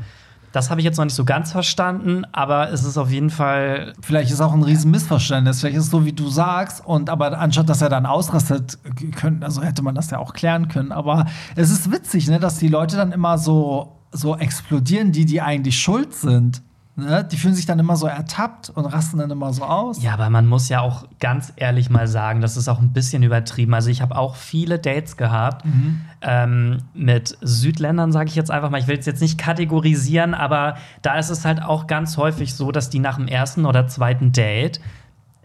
das habe ich jetzt noch nicht so ganz verstanden, aber es ist auf jeden Fall. Vielleicht ist auch ein riesen Missverständnis. Vielleicht ist es so, wie du sagst, und aber anstatt dass er dann ausrastet, können, also hätte man das ja auch klären können. Aber es ist witzig, ne, dass die Leute dann immer so, so explodieren, die, die eigentlich schuld sind. Ne? Die fühlen sich dann immer so ertappt und rasten dann immer so aus. Ja, aber man muss ja auch ganz ehrlich mal sagen, das ist auch ein bisschen übertrieben. Also ich habe auch viele Dates gehabt ähm, mit Südländern, sage ich jetzt einfach mal. Ich will es jetzt nicht kategorisieren, aber da ist es halt auch ganz häufig so, dass die nach dem ersten oder zweiten Date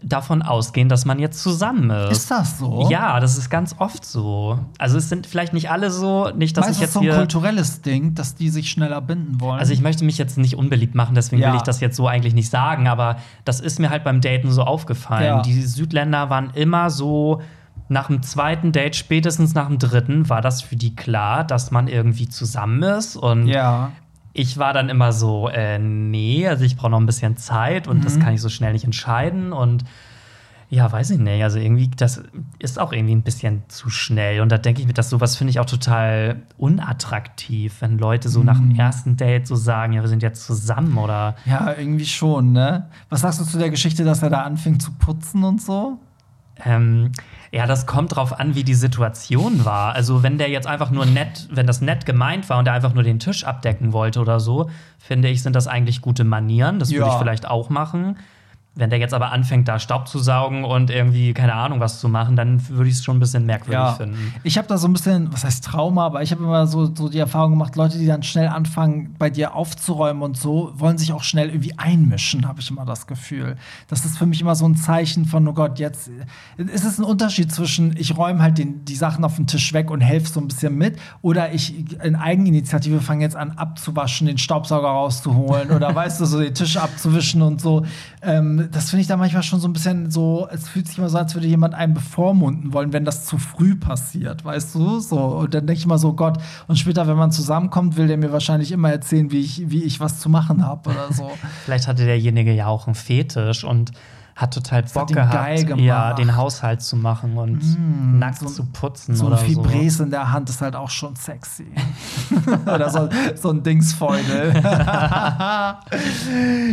davon ausgehen, dass man jetzt zusammen ist. Ist das so? Ja, das ist ganz oft so. Also es sind vielleicht nicht alle so, nicht, dass Meinst ich das ist jetzt so ein hier kulturelles Ding, dass die sich schneller binden wollen? also ich möchte mich jetzt nicht unbeliebt machen, deswegen Ja. will ich das jetzt so eigentlich nicht sagen, aber das ist mir halt beim Daten so aufgefallen. Ja. Die Südländer waren immer so, nach dem zweiten Date, spätestens nach dem dritten, war das für die klar, dass man irgendwie zusammen ist. Und ja. Ich war dann immer so, äh, nee, also ich brauche noch ein bisschen Zeit und Mhm. das kann ich so schnell nicht entscheiden. Und ja, weiß ich nicht. Also irgendwie, das ist auch irgendwie ein bisschen zu schnell. Und da denke ich mir, dass sowas finde ich auch total unattraktiv, wenn Leute so nach dem Mhm. ersten Date so sagen, ja, wir sind jetzt zusammen oder. Ja, irgendwie schon, ne? Was sagst du zu der Geschichte, dass er da anfing zu putzen und so? Ähm, ja, das kommt drauf an, wie die Situation war. Also, wenn der jetzt einfach nur nett, wenn das nett gemeint war und er einfach nur den Tisch abdecken wollte oder so, finde ich, sind das eigentlich gute Manieren. Das würde Ja. ich vielleicht auch machen. Wenn der jetzt aber anfängt, da Staub zu saugen und irgendwie, keine Ahnung, was zu machen, dann würde ich es schon ein bisschen merkwürdig finden. Ich habe da so ein bisschen, was heißt Trauma, aber ich habe immer so, so die Erfahrung gemacht, Leute, die dann schnell anfangen, bei dir aufzuräumen und so, wollen sich auch schnell irgendwie einmischen, habe ich immer das Gefühl. Das ist für mich immer so ein Zeichen von, oh Gott, jetzt ist es ein Unterschied zwischen, ich räume halt den, die Sachen auf den Tisch weg und helfe so ein bisschen mit, oder ich in Eigeninitiative fange jetzt an abzuwaschen, den Staubsauger rauszuholen oder (laughs) weißt du, so den Tisch abzuwischen und so. Ähm, das finde ich da manchmal schon so ein bisschen so, es fühlt sich immer so, als würde jemand einen bevormunden wollen, wenn das zu früh passiert, weißt du? So, und dann denke ich immer so, Gott, und später, wenn man zusammenkommt, will der mir wahrscheinlich immer erzählen, wie ich, wie ich was zu machen habe oder so. (laughs) Vielleicht hatte derjenige ja auch einen Fetisch und hat total Bock hat gehabt, geil gemacht. ja, den Haushalt zu machen und nackt so ein- zu putzen So ein oder so. Fibres in der Hand ist halt auch schon sexy. (laughs) Oder so, so ein Dingsfeudel. (laughs)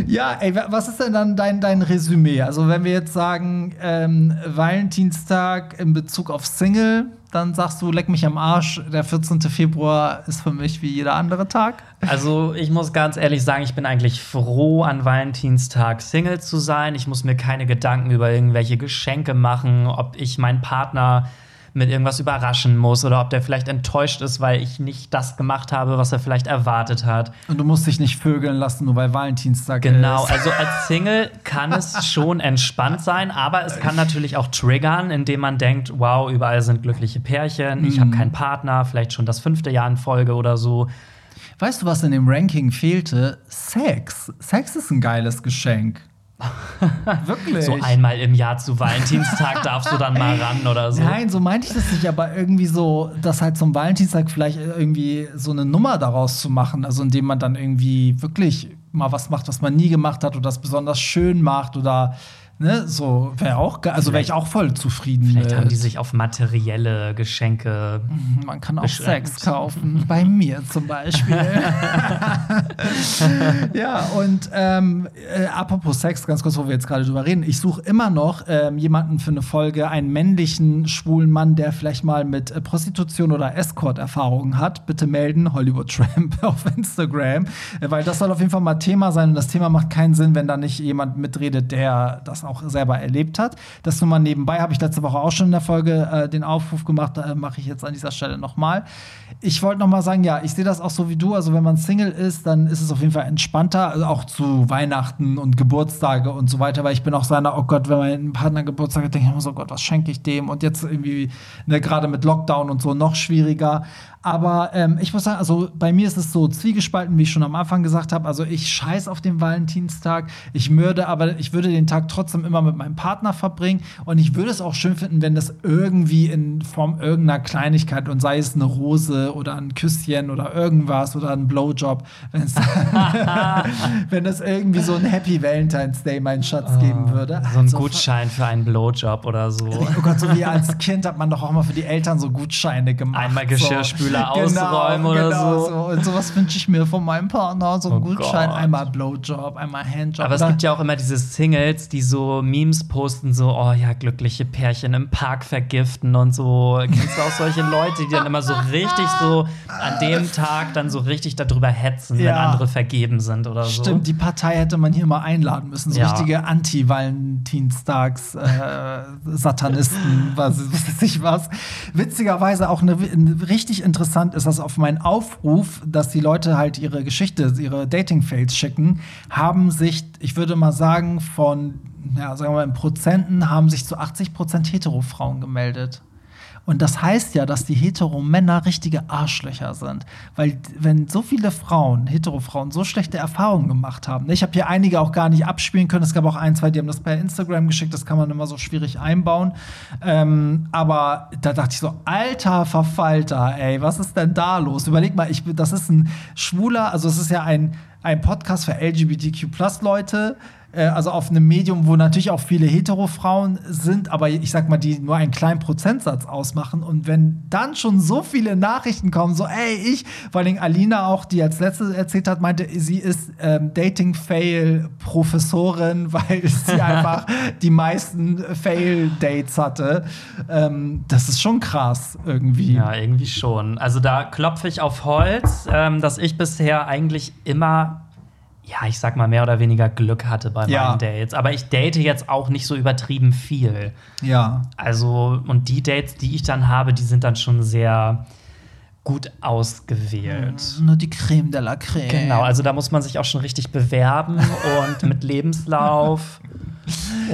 ja, ey, wa- was ist denn dann dein, dein Resümee? Also, wenn wir jetzt sagen, ähm, Valentinstag in Bezug auf Single, dann sagst du, leck mich am Arsch, der 14. Februar ist für mich wie jeder andere Tag. Also, ich muss ganz ehrlich sagen, ich bin eigentlich froh, an Valentinstag Single zu sein. Ich muss mir keine Gedanken über irgendwelche Geschenke machen, ob ich meinen Partner mit irgendwas überraschen muss oder ob der vielleicht enttäuscht ist, weil ich nicht das gemacht habe, was er vielleicht erwartet hat. Und du musst dich nicht vögeln lassen, nur weil Valentinstag Genau, ist. also als Single kann es (laughs) schon entspannt sein, aber es kann natürlich auch triggern, indem man denkt, wow, überall sind glückliche Pärchen, ich habe keinen Partner, vielleicht schon das fünfte Jahr in Folge oder so. Weißt du, was in dem Ranking fehlte? Sex. Sex ist ein geiles Geschenk. Wirklich. So einmal im Jahr zu Valentinstag darfst du dann mal ran oder so. Nein, so meinte ich das nicht, aber irgendwie so, dass halt zum Valentinstag vielleicht irgendwie so eine Nummer daraus zu machen, also indem man dann irgendwie wirklich mal was macht, was man nie gemacht hat oder das besonders schön macht oder ne, so wäre auch, also wäre ich auch voll zufrieden. Vielleicht mit. haben die sich auf materielle Geschenke. Man kann auch beschränkt. Sex kaufen, bei mir zum Beispiel. (laughs) ja, und ähm, äh, apropos Sex, ganz kurz, wo wir jetzt gerade drüber reden. Ich suche immer noch ähm, jemanden für eine Folge, einen männlichen, schwulen Mann, der vielleicht mal mit äh, Prostitution oder Escort-Erfahrungen hat. Bitte melden, Hollywood Tramp (laughs) auf Instagram. Äh, weil das soll auf jeden Fall mal Thema sein. Und das Thema macht keinen Sinn, wenn da nicht jemand mitredet, der das auch selber erlebt hat. Das nur mal nebenbei, habe ich letzte Woche auch schon in der Folge äh, den Aufruf gemacht, äh, mache ich jetzt an dieser Stelle nochmal. Ich wollte noch mal sagen, ja, ich sehe das auch so wie du. Also wenn man Single ist, dann ist es auf jeden Fall entspannter, also auch zu Weihnachten und Geburtstage und so weiter. Weil ich bin auch so einer, oh Gott, wenn mein Partner Geburtstag hat, denke ich immer so, oh Gott, was schenke ich dem? Und jetzt irgendwie, ne, gerade mit Lockdown und so, noch schwieriger. Aber ähm, ich muss sagen, also bei mir ist es so zwiegespalten, wie ich schon am Anfang gesagt habe. Also ich scheiß auf den Valentinstag. Ich würde, aber ich würde den Tag trotzdem immer mit meinem Partner verbringen. Und ich würde es auch schön finden, wenn das irgendwie in Form irgendeiner Kleinigkeit und sei es eine Rose oder ein Küsschen oder irgendwas oder ein Blowjob, (laughs) (laughs) wenn es irgendwie so ein Happy Valentine's Day mein Schatz geben würde. So ein Also, Gutschein für einen Blowjob oder so. Oh Gott, so wie als Kind hat man doch auch mal für die Eltern so Gutscheine gemacht. Einmal Geschirrspüler so. Ausräumen oder so. so. Und sowas wünsche ich mir von meinem Partner. So ein Oh Gutschein, Gott. einmal Blowjob, einmal Handjob. Aber es gibt ja auch immer diese Singles, die so Memes posten, so, oh ja, glückliche Pärchen im Park vergiften und so. Kennst du auch solche Leute, die dann immer so richtig so an dem Tag dann so richtig darüber hetzen, wenn Ja. andere vergeben sind oder so? Stimmt, die Partei hätte man hier mal einladen müssen. So Ja. richtige Anti-Valentinstags-Satanisten, was, was weiß ich was. Witzigerweise auch eine, eine, richtig interessant ist, dass auf meinen Aufruf, dass die Leute halt ihre Geschichte, ihre Dating-Fails schicken, haben sich, ich würde mal sagen, von, ja, sagen wir mal, in Prozenten haben sich zu 80 Prozent Hetero-Frauen gemeldet. Und das heißt ja, dass die Hetero-Männer richtige Arschlöcher sind. Weil, wenn so viele Frauen, Hetero-Frauen, so schlechte Erfahrungen gemacht haben, ne, ich habe hier einige auch gar nicht abspielen können. Es gab auch ein, zwei, die haben das per Instagram geschickt, das kann man immer so schwierig einbauen. Ähm, aber da dachte ich so, alter Verfalter, ey, was ist denn da los? Überleg mal, ich, das ist ein schwuler, also es ist ja ein, ein Podcast für LGBTQ-Plus-Leute äh, also auf einem Medium, wo natürlich auch viele Hetero-Frauen sind, aber ich sag mal, die nur einen kleinen Prozentsatz ausmachen. Und wenn dann schon so viele Nachrichten kommen, so, ey, ich, vor allem Alina auch, die als letzte erzählt hat, meinte, sie ist ähm, Dating-Fail-Professorin, (laughs) weil sie (laughs) einfach die meisten Fail-Dates hatte. Ähm, das ist schon krass irgendwie. Ja, irgendwie schon. Also da klopfe ich auf Holz, ähm, dass ich bisher eigentlich immer, ja, ich sag mal, mehr oder weniger Glück hatte bei Ja. meinen Dates. Aber ich date jetzt auch nicht so übertrieben viel. ja. Also, und die Dates, die ich dann habe, die sind dann schon sehr gut ausgewählt. Nur die Creme de la Creme. Genau, also da muss man sich auch schon richtig bewerben und mit Lebenslauf. (laughs)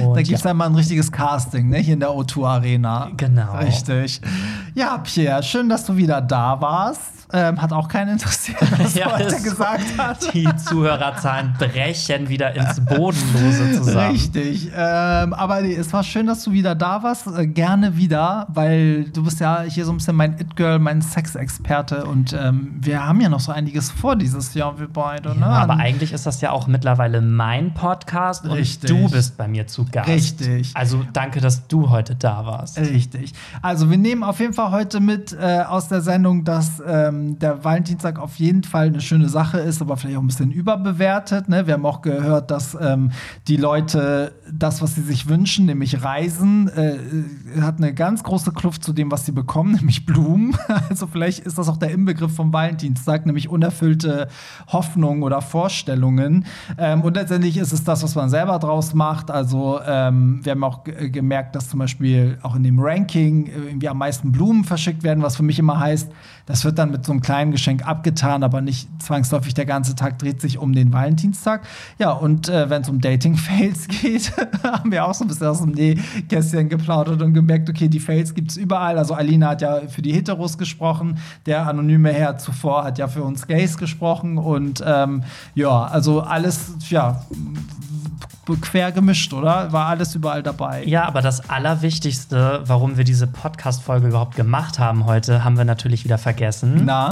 Und Da gibt es ja. einmal ein richtiges Casting, ne? Hier in der O2 Arena. Genau. Richtig. Ja, Pierre, schön, dass du wieder da warst. Ähm, hat auch keinen interessiert, was (laughs) Ja, so. gesagt hast. (laughs) Die Zuhörerzahlen brechen wieder ins Bodenlose zusammen. Richtig. Ähm, aber nee, es war schön, dass du wieder da warst. Äh, gerne wieder, weil du bist ja hier so ein bisschen mein It-Girl, mein Sexexperte. Und ähm, wir haben ja noch so einiges vor dieses Jahr, wir beide. Ne? Ja, aber eigentlich ist das ja auch mittlerweile mein Podcast und Richtig. du bist bei mir zu Gast. Richtig. Also danke, dass du heute da warst. Richtig. Also wir nehmen auf jeden Fall heute mit äh, aus der Sendung, dass ähm, der Valentinstag auf jeden Fall eine schöne Sache ist, aber vielleicht auch ein bisschen überbewertet. Ne? Wir haben auch gehört, dass ähm, die Leute das, was sie sich wünschen, nämlich Reisen, äh, hat eine ganz große Kluft zu dem, was sie bekommen, (laughs) nämlich Blumen. Also vielleicht ist das auch der Inbegriff vom Valentinstag, nämlich unerfüllte Hoffnungen oder Vorstellungen. Ähm, und letztendlich ist es das, was man selber draus macht. Also ähm, wir haben auch ge- gemerkt, dass zum Beispiel auch in dem Ranking äh, irgendwie am meisten Blumen verschickt werden, was für mich immer heißt, das wird dann mit so einem kleinen Geschenk abgetan, aber nicht zwangsläufig der ganze Tag dreht sich um den Valentinstag. Ja, und äh, wenn es um Dating-Fails (laughs) geht, haben wir auch so ein bisschen aus dem Nähkästchen geplaudert und gemerkt, okay, die Fails gibt es überall. Also Alina hat ja für die Heteros gesprochen, der anonyme Herr zuvor hat ja für uns Gays gesprochen und ähm, ja, also alles, ja, quer gemischt, oder? War alles überall dabei. Ja, aber das Allerwichtigste, warum wir diese Podcast-Folge überhaupt gemacht haben heute, haben wir natürlich wieder vergessen. Na?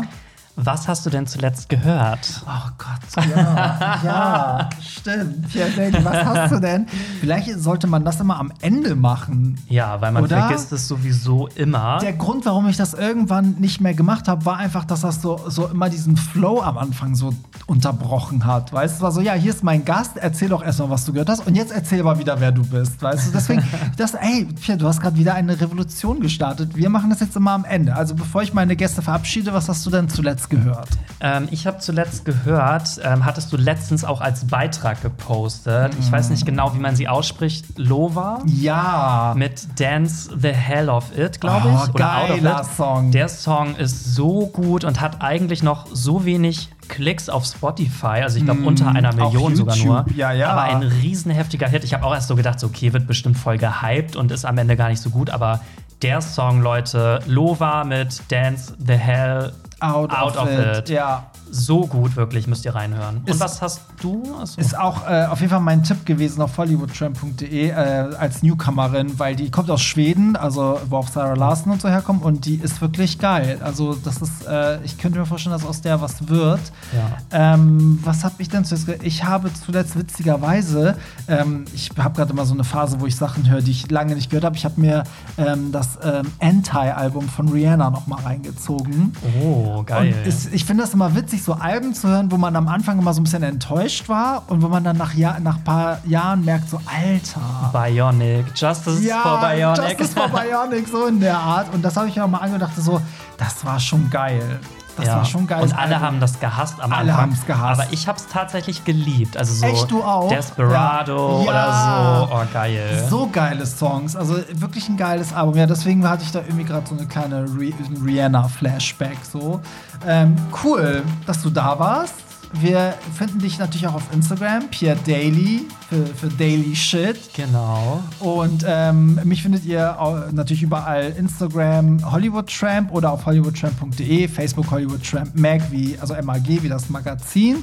Was hast du denn zuletzt gehört? Oh Gott, ja, ja, stimmt. Ja, Sadie, was hast du denn? Vielleicht sollte man das immer am Ende machen. Ja, weil man Oder? vergisst es sowieso immer. Der Grund, warum ich das irgendwann nicht mehr gemacht habe, war einfach, dass das so, so immer diesen Flow am Anfang so unterbrochen hat. Weißt du, es war so, ja, hier ist mein Gast, erzähl doch erstmal, was du gehört hast und jetzt erzähl mal wieder, wer du bist. Weißt du, deswegen, (laughs) das, ey, Pierre, du hast gerade wieder eine Revolution gestartet. Wir machen das jetzt immer am Ende. Also, bevor ich meine Gäste verabschiede, was hast du denn zuletzt gehört? Ähm, ich habe zuletzt gehört, ähm, hattest du letztens auch als Beitrag gepostet. Ich weiß nicht genau, wie man sie ausspricht. Lova Ja. mit Dance the Hell of It, glaube ich. Oh, geiler Out of It. Song. Der Song ist so gut und hat eigentlich noch so wenig Klicks auf Spotify, also ich glaube unter einer Mm, Million sogar nur. Ja, ja. Aber ein riesen heftiger Hit. Ich habe auch erst so gedacht, so, okay, wird bestimmt voll gehypt und ist am Ende gar nicht so gut, aber der Song, Leute, Lova mit Dance the Hell Out, Out of, of it. it. Ja. So gut, wirklich, müsst ihr reinhören. Und Ist- was hast du? Achso. Ist auch äh, auf jeden Fall mein Tipp gewesen auf hollywoodtramp.de äh, als Newcomerin, weil die kommt aus Schweden, also wo auch Sarah Larson und so herkommen und die ist wirklich geil. Also das ist, äh, ich könnte mir vorstellen, dass aus der was wird. Ja. Ähm, was habe ich denn zuletzt? Ich habe zuletzt witzigerweise, ähm, ich habe gerade immer so eine Phase, wo ich Sachen höre, die ich lange nicht gehört habe. Ich habe mir ähm, das ähm, Anti-Album von Rihanna noch mal reingezogen. Oh, geil. Es, ich finde das immer witzig, wirklich so Alben zu hören, wo man am Anfang immer so ein bisschen enttäuscht war und wo man dann nach, Jahr, nach ein paar Jahren merkt, so Alter. Bionic, Justice Ja, for Bionic. Justice for Bionic, so in der Art. Und das habe ich mir auch mal angedacht, so, das war schon geil. Das ja. war schon geil. Und alle haben das gehasst am Alle Anfang. haben's gehasst. Aber ich habe es tatsächlich geliebt. Also so Echt, du auch? Desperado Ja. oder so. Oh, geil. So geile Songs, also wirklich ein geiles Album. Ja, deswegen hatte ich da irgendwie gerade so eine kleine Ri- Rihanna-Flashback. So ähm, cool, dass du da warst. Wir finden dich natürlich auch auf Instagram, Pierre Daily für, für Daily Shit. Genau. Und ähm, mich findet ihr natürlich überall Instagram Hollywood Tramp oder auf hollywoodtramp.de, Facebook Hollywood Tramp Mag, wie, also MAG, wie das Magazin.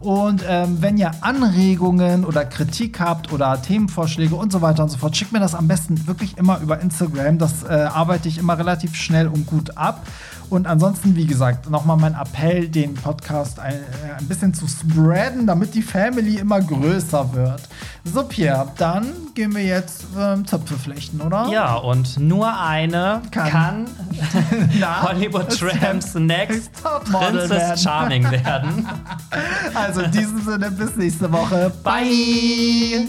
Und ähm, wenn ihr Anregungen oder Kritik habt oder Themenvorschläge und so weiter und so fort, schickt mir das am besten wirklich immer über Instagram. Das äh, arbeite ich immer relativ schnell und gut ab. Und ansonsten, wie gesagt, nochmal mein Appell, den Podcast ein, äh, ein bisschen zu spreaden, damit die Family immer größer wird. So, Pierre, dann gehen wir jetzt ähm, Zöpfe flechten, oder? Ja, und nur eine Kann. kann, (laughs) Hollywood Tramps Next Topmodel werden. Princess Charming (laughs) werden. Also in diesem Sinne, bis nächste Woche. Bye!